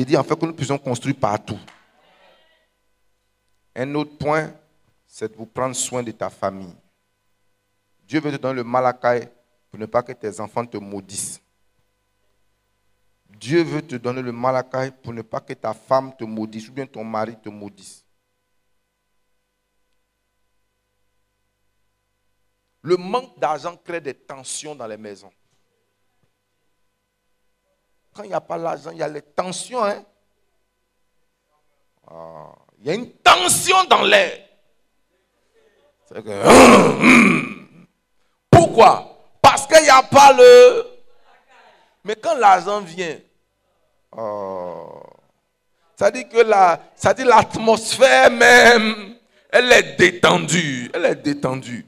J'ai dit afin que nous puissions construire partout. Un autre point, c'est de vous prendre soin de ta famille. Dieu veut te donner le malakai pour ne pas que tes enfants te maudissent. Dieu veut te donner le malakai pour ne pas que ta femme te maudisse ou bien ton mari te maudisse. Le manque d'argent crée des tensions dans les maisons. Quand il n'y a pas l'argent, il y a les tensions. Hein? Ah, il y a une tension dans l'air. Que- Pourquoi? Parce qu'il n'y a pas le... Mais quand l'argent vient, oh, ça dit que la, ça dit l'atmosphère même, elle est détendue. Elle est détendue.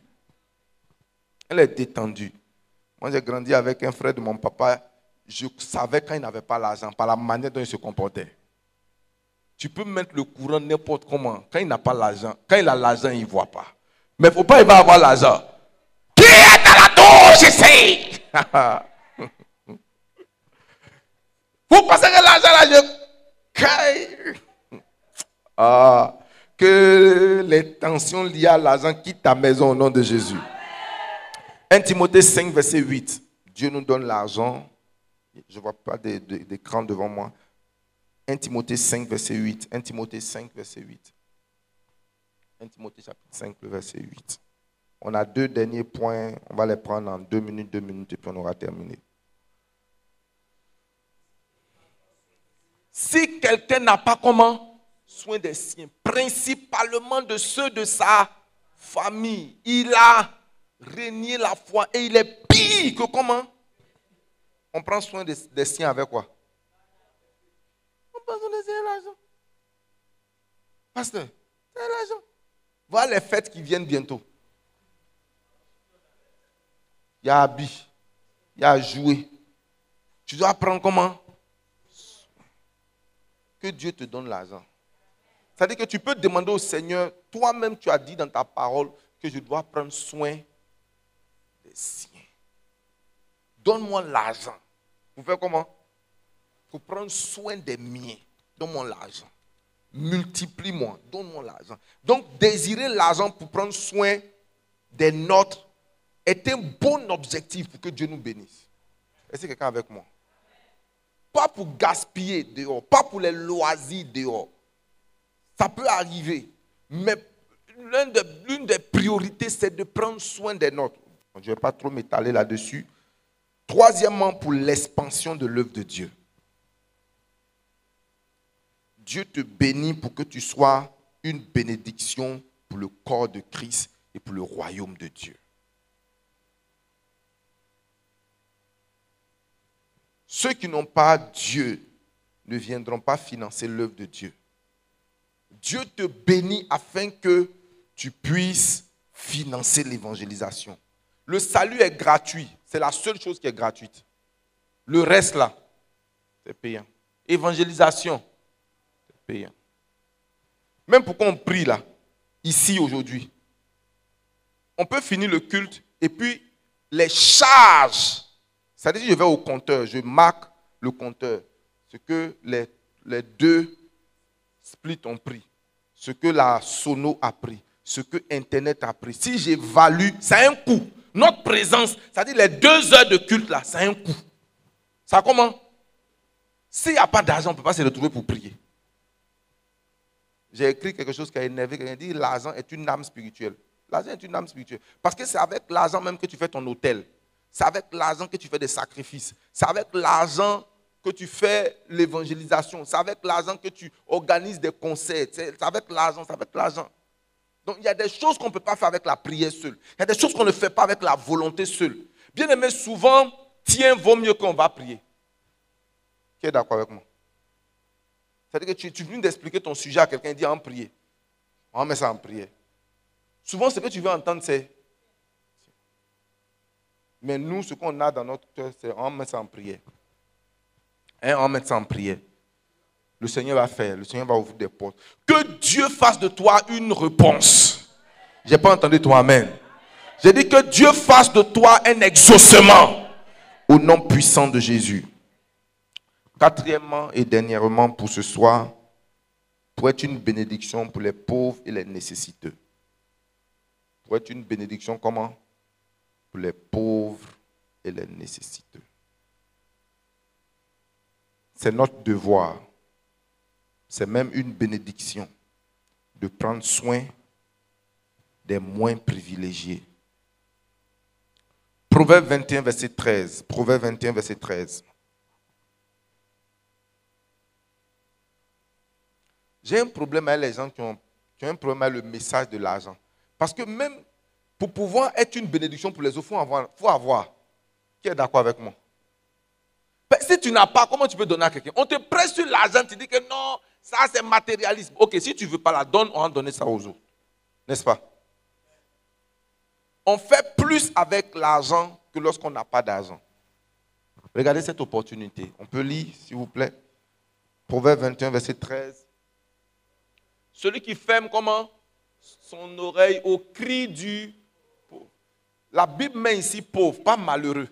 Elle est détendue. Moi, j'ai grandi avec un frère de mon papa. Je savais quand il n'avait pas l'argent, par la manière dont il se comportait. Tu peux mettre le courant n'importe comment. Quand il n'a pas l'argent, quand il a l'argent, il ne voit pas. Mais il ne faut pas, va avoir l'argent. Qui est dans la douche ici? Vous pensez que l'argent là, je. Ah, que les tensions liées à l'argent quittent ta maison au nom de Jésus. 1 Timothée 5, verset 8. Dieu nous donne l'argent. Je ne vois pas d'é- d'é- d'écran devant moi. 1 Timothée 5, verset 8. 1 Timothée 5, verset 8. 1 Timothée chapitre 5, le verset 8. On a deux derniers points. On va les prendre en deux minutes, deux minutes, et puis on aura terminé. Si quelqu'un n'a pas comment soin des siens, principalement de ceux de sa famille, il a régné la foi et il est pire que comment? On prend soin des, des siens avec quoi? On prend soin des siens l'argent. Pasteur, c'est l'argent. Voilà les fêtes qui viennent bientôt. Il y a habit, il y a jouer. Tu dois prendre comment? Que Dieu te donne l'argent. C'est-à-dire que tu peux demander au Seigneur, toi-même tu as dit dans ta parole que je dois prendre soin des siens. Donne-moi l'argent. Pour faire comment? Pour prendre soin des miens. Donne-moi l'argent. Multiplie-moi. Donne-moi l'argent. Donc, désirer l'argent pour prendre soin des nôtres est un bon objectif pour que Dieu nous bénisse. Est-ce que quelqu'un avec moi? Pas pour gaspiller dehors, pas pour les loisirs dehors. Ça peut arriver. Mais l'une des priorités, c'est de prendre soin des nôtres. Je ne vais pas trop m'étaler là-dessus. Troisièmement, pour l'expansion de l'œuvre de Dieu. Dieu te bénit pour que tu sois une bénédiction pour le corps de Christ et pour le royaume de Dieu. Ceux qui n'ont pas Dieu ne viendront pas financer l'œuvre de Dieu. Dieu te bénit afin que tu puisses financer l'évangélisation. Le salut est gratuit. C'est la seule chose qui est gratuite. Le reste là, c'est payant. Évangélisation, c'est payant. Même pourquoi on prie là, ici aujourd'hui. On peut finir le culte et puis les charges. C'est-à-dire, je vais au compteur, je marque le compteur. Ce que les, les deux splits ont pris. Ce que la sono a pris. Ce que Internet a pris. Si j'évalue, a un coût. Notre présence, c'est-à-dire les deux heures de culte là, ça a un coût. Ça comment? S'il n'y a pas d'argent, on ne peut pas se retrouver pour prier. J'ai écrit quelque chose qui a énervé quelqu'un. dit l'argent est une âme spirituelle. L'argent est une âme spirituelle. Parce que c'est avec l'argent même que tu fais ton hôtel. C'est avec l'argent que tu fais des sacrifices. C'est avec l'argent que tu fais l'évangélisation. C'est avec l'argent que tu organises des concerts. C'est avec l'argent, c'est avec l'argent. Donc il y a des choses qu'on ne peut pas faire avec la prière seule. Il y a des choses qu'on ne fait pas avec la volonté seule. Bien aimé, souvent, tiens, vaut mieux qu'on va prier. Qui est d'accord avec moi? C'est-à-dire que tu, tu viens d'expliquer ton sujet à quelqu'un, dit en prier. On met ça en prière. Souvent, ce que tu veux entendre, c'est. Mais nous, ce qu'on a dans notre cœur, c'est on met ça en prière. Hein, on met ça en prière le Seigneur va faire, le Seigneur va ouvrir des portes. Que Dieu fasse de toi une réponse. Je n'ai pas entendu toi, Amen. J'ai dit que Dieu fasse de toi un exaucement au nom puissant de Jésus. Quatrièmement et dernièrement pour ce soir, pour être une bénédiction pour les pauvres et les nécessiteux. Pour être une bénédiction comment? Pour les pauvres et les nécessiteux. C'est notre devoir c'est même une bénédiction de prendre soin des moins privilégiés. Proverbe 21, verset 13. Proverbe 21, verset 13. J'ai un problème avec les gens qui ont, un problème avec le message de l'argent. Parce que même pour pouvoir être une bénédiction pour les autres, il faut avoir, faut avoir. Qui est d'accord avec moi? Ben, Si tu n'as pas, comment tu peux donner à quelqu'un? On te presse sur l'argent, tu dis que non, ça, c'est matérialisme. Ok, si tu ne veux pas la donner, on va donner ça aux autres. N'est-ce pas? On fait plus avec l'argent que lorsqu'on n'a pas d'argent. Regardez cette opportunité. On peut lire, s'il vous plaît. Proverbe 21, verset 13. Celui qui ferme comment? Son oreille au cri du pauvre. La Bible met ici pauvre, pas malheureux.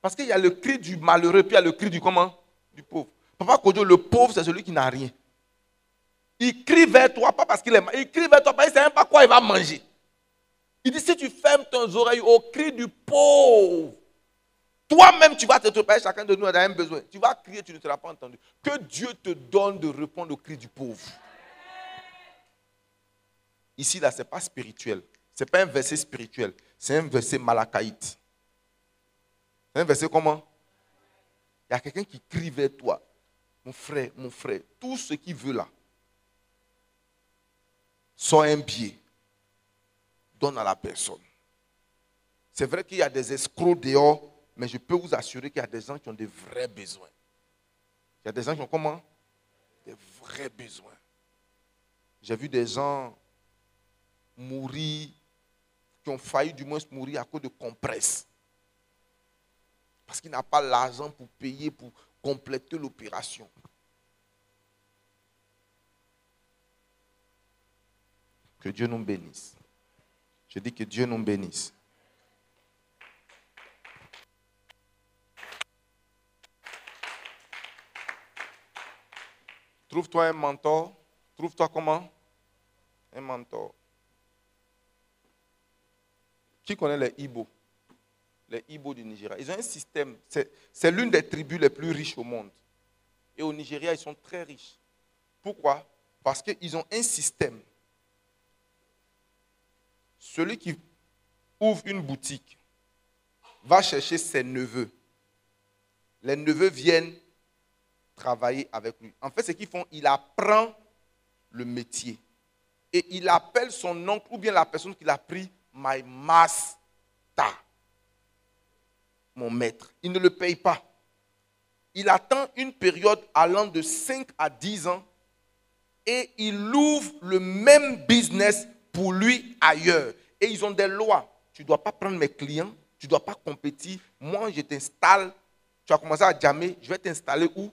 Parce qu'il y a le cri du malheureux, puis il y a le cri du comment? Du pauvre. Papa Kojo, le pauvre, c'est celui qui n'a rien. Il crie vers toi, pas parce qu'il est Il crie vers toi parce qu'il ne sait même pas quoi il va manger. Il dit, si tu fermes ton oreille au cri du pauvre, toi-même, tu vas te trouver, chacun de nous a un besoin. Tu vas crier, tu ne seras pas entendu. Que Dieu te donne de répondre au cri du pauvre. Ici, là, ce n'est pas spirituel. Ce n'est pas un verset spirituel. C'est un verset malachaïte. C'est un verset comment? Il y a quelqu'un qui crie vers toi mon frère, mon frère, tout ce qui veut là, soit un pied, donne à la personne. C'est vrai qu'il y a des escrocs dehors, mais je peux vous assurer qu'il y a des gens qui ont des vrais besoins. Il y a des gens qui ont comment? Des vrais besoins. J'ai vu des gens mourir, qui ont failli du moins mourir à cause de compresses. Parce qu'il n'a pas l'argent pour payer, pour, compléter l'opération. Que Dieu nous bénisse. Je dis que Dieu nous bénisse. Trouve-toi un mentor. Trouve-toi comment? Un mentor. Qui connaît les Igbo? Les Igbo du Nigeria. Ils ont un système. C'est c'est l'une des tribus les plus riches au monde. Et au Nigeria, ils sont très riches. Pourquoi? Parce qu'ils ont un système. Celui qui ouvre une boutique va chercher ses neveux. Les neveux viennent travailler avec lui. En fait, ce qu'ils font, il apprend le métier. Et il appelle son oncle ou bien la personne qu'il a pris, my master, mon maître. Il ne le paye pas. Il attend une période allant de 5 à 10 ans et il ouvre le même business pour lui ailleurs. Et ils ont des lois. Tu ne dois pas prendre mes clients, tu ne dois pas compétir. Moi, je t'installe. Tu as commencé à jammer, je vais t'installer où?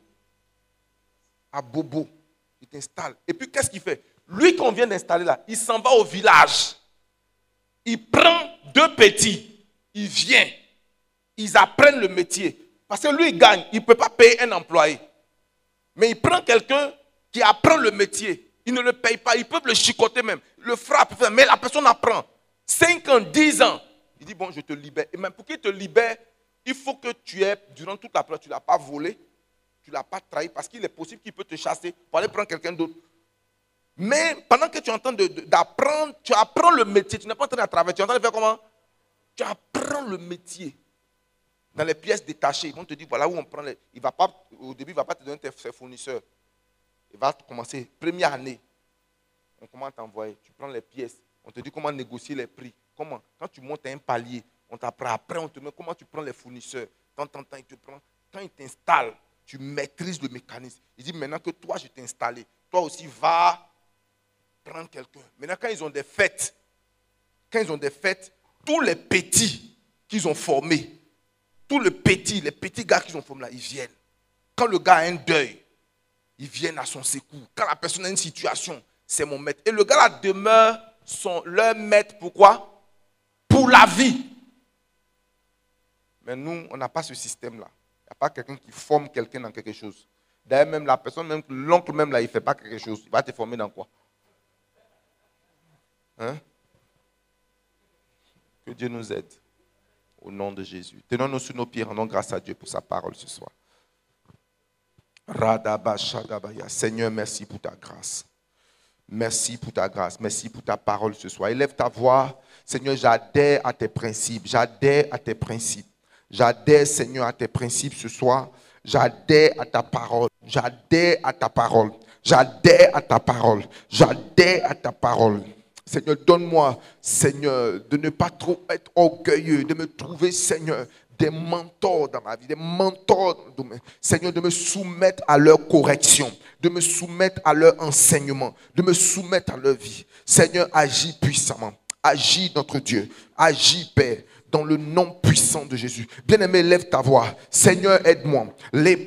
À Bobo. Il t'installe. Et puis, qu'est-ce qu'il fait? Lui qu'on vient d'installer là, il s'en va au village. Il prend deux petits. Il vient. Ils apprennent le métier. Parce que lui, il gagne. Il ne peut pas payer un employé. Mais il prend quelqu'un qui apprend le métier. Il ne le paye pas. Ils peuvent le chicoter même. Le frappe. Mais la personne apprend. 5 ans, 10 ans. Il dit, bon, je te libère. Et même pour qu'il te libère, il faut que tu aies, durant toute la période, tu ne l'as pas volé, tu ne l'as pas trahi, parce qu'il est possible qu'il peut te chasser pour aller prendre quelqu'un d'autre. Mais pendant que tu es en train d'apprendre, tu apprends le métier, tu n'es pas en train de travailler, tu es en train de faire comment? Tu apprends le métier. Dans les pièces détachées, ils vont te dire, voilà où on prend les... Il va pas, au début, il ne va pas te donner ses fournisseurs. Il va commencer, première année, on commence à t'envoyer. Tu prends les pièces. On te dit comment négocier les prix. Comment? Quand tu montes à un palier, on t'apprend. Après, on te met comment tu prends les fournisseurs. Tant, tant, tant, il te prend. Quand il t'installe, tu maîtrises le mécanisme. Il dit maintenant que toi, je t'ai installé, toi aussi, va prendre quelqu'un. Maintenant, quand ils ont des fêtes, quand ils ont des fêtes, tous les petits qu'ils ont formés, tous les petits, les petits gars qu'ils ont formés là, ils viennent. Quand le gars a un deuil, ils viennent à son secours. Quand la personne a une situation, c'est mon maître. Et le gars là demeure leur maître. Pourquoi? Pour la vie. Mais nous, on n'a pas ce système-là. Il n'y a pas quelqu'un qui forme quelqu'un dans quelque chose. D'ailleurs, même la personne, même l'oncle même là, il ne fait pas quelque chose. Il va te former dans quoi? Hein? Que Dieu nous aide. Au nom de Jésus. Tenons-nous sur nos pieds, rendons grâce à Dieu pour sa parole ce soir. Seigneur, merci pour ta grâce. Merci pour ta grâce. Merci pour ta parole ce soir. Élève ta voix. Seigneur, j'adhère à tes principes. J'adhère à tes principes. J'adhère, Seigneur, à tes principes ce soir. J'adhère à ta parole. J'adhère à ta parole. J'adhère à ta parole. J'adhère à ta parole. Seigneur, donne-moi, Seigneur, de ne pas trop être orgueilleux, de me trouver, Seigneur, des mentors dans ma vie, des mentors, Seigneur, de me soumettre à leur correction, de me soumettre à leur enseignement, de me soumettre à leur vie. Seigneur, agis puissamment. Agis, notre Dieu. Agis, Père dans le nom puissant de Jésus. Bien-aimé, lève ta voix. Seigneur, aide-moi. Les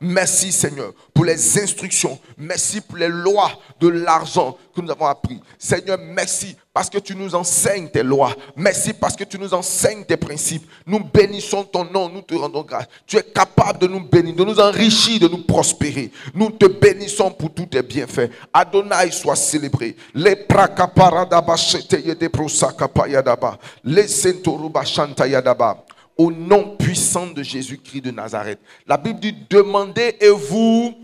Merci Seigneur pour les instructions. Merci pour les lois de l'argent que nous avons appris. Seigneur, merci parce que tu nous enseignes tes lois. Merci parce que tu nous enseignes tes principes. Nous bénissons ton nom, nous te rendons grâce. Tu es capable de nous bénir, de nous enrichir, de nous prospérer. Nous te bénissons pour tous tes bienfaits. Adonai soit célébré. Les prakaparadabasheteyedebrousakapayadaba. Les sentorubashantayadaba au nom puissant de Jésus-Christ de Nazareth. La Bible dit, demandez et vous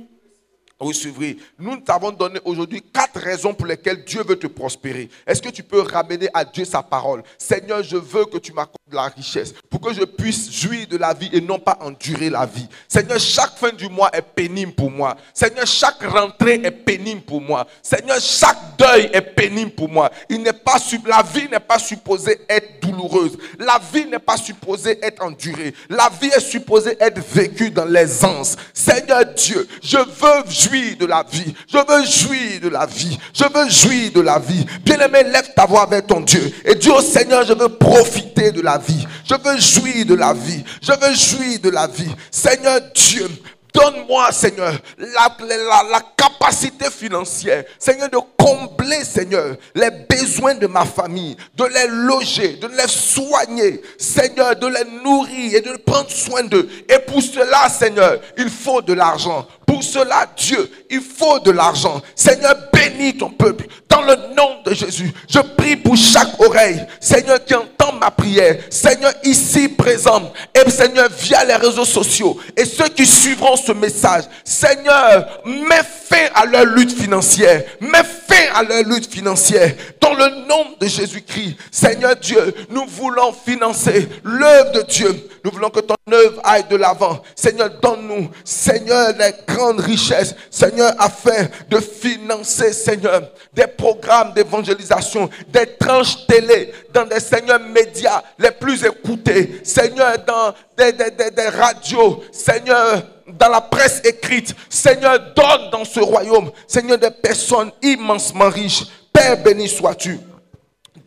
recevrez. Nous t'avons donné aujourd'hui quatre raisons pour lesquelles Dieu veut te prospérer. Est-ce que tu peux ramener à Dieu sa parole? Seigneur, je veux que tu m'accordes la richesse pour que je puisse jouir de la vie et non pas endurer la vie. Seigneur, chaque fin du mois est pénible pour moi. Seigneur, chaque rentrée est pénible pour moi. Seigneur, chaque deuil est pénible pour moi. Il n'est pas la vie n'est pas supposée être douloureuse. La vie n'est pas supposée être endurée. La vie est supposée être vécue dans l'aisance. Seigneur Dieu, je veux jouir de la vie. Je veux jouir de la vie. Je veux jouir de la vie. Bien-aimé, lève ta voix vers ton Dieu et dis au Seigneur, je veux profiter de la vie. Je veux jouir de la vie. Je veux jouir de la vie. Seigneur Dieu, Donne-moi, Seigneur, la- la capacité financière, Seigneur, de combler, Seigneur, les besoins de ma famille, de les loger, de les soigner, Seigneur, de les nourrir et de prendre soin d'eux. Et pour cela, Seigneur, il faut de l'argent. Pour cela, Dieu, il faut de l'argent. Seigneur, bénis ton peuple. Dans le nom de Jésus, je prie pour chaque oreille, Seigneur, qui entend ma prière. Seigneur, ici présent, et Seigneur, via les réseaux sociaux, et ceux qui suivront ce message, Seigneur, mets fin à leur lutte financière. Mets fin à leur lutte financière. Dans le nom de Jésus-Christ, Seigneur Dieu, nous voulons financer l'œuvre de Dieu. Nous voulons que ton œuvre aille de l'avant. Seigneur, donne-nous, Seigneur, les grandes richesses, Seigneur, afin de financer, Seigneur, des programmes d'évangélisation, des tranches télé, dans des, Seigneur, médias les plus écoutés. Seigneur, dans des, des- des- des radios, Seigneur, dans la presse écrite. Seigneur, donne dans ce royaume, Seigneur, des personnes immensement riches. Père, béni sois-tu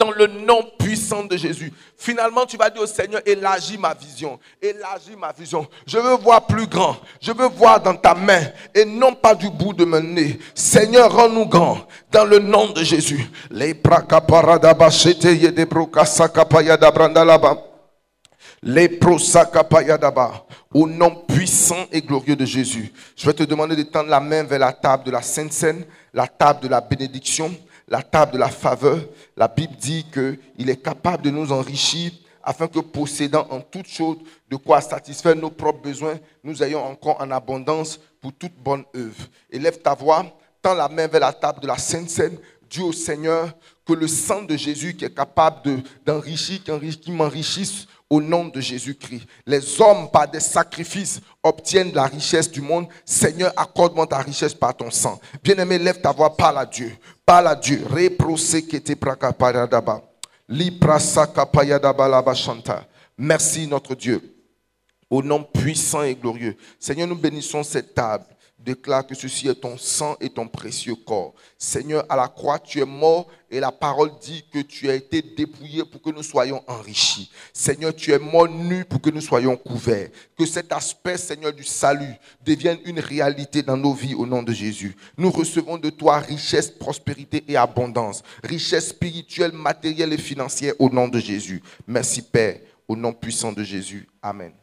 dans le nom puissant de Jésus. Finalement, tu vas dire au Seigneur, élargis ma vision, élargis ma vision. Je veux voir plus grand, je veux voir dans ta main et non pas du bout de mon nez. Seigneur, rends-nous grand dans le nom de Jésus. Les. Les. Au nom puissant et glorieux de Jésus, je vais te demander de tendre la main vers la table de la Sainte Seine, la table de la bénédiction, la table de la faveur. La Bible dit qu'il est capable de nous enrichir afin que possédant en toutes choses de quoi satisfaire nos propres besoins, nous ayons encore en abondance pour toute bonne œuvre. Élève ta voix, tends la main vers la table de la Sainte Seine, Dis au Seigneur que le sang de Jésus qui est capable de- d'enrichir, enrichit- qui m'enrichisse au nom de Jésus-Christ. Les hommes, par des sacrifices, obtiennent la richesse du monde. Seigneur, accorde-moi ta richesse par ton sang. Bien-aimé, lève ta voix, parle à Dieu. Parle à Dieu. Merci notre Dieu au nom puissant et glorieux. Seigneur, nous bénissons cette table. Déclare que ceci est ton sang et ton précieux corps. Seigneur, à la croix, tu es mort et la parole dit que tu as été dépouillé pour que nous soyons enrichis. Seigneur, tu es mort nu pour que nous soyons couverts. Que cet aspect, Seigneur, du salut devienne une réalité dans nos vies au nom de Jésus. Nous recevons de toi richesse, prospérité et abondance. Richesse spirituelle, matérielle et financière au nom de Jésus. Merci Père, au nom puissant de Jésus. Amen.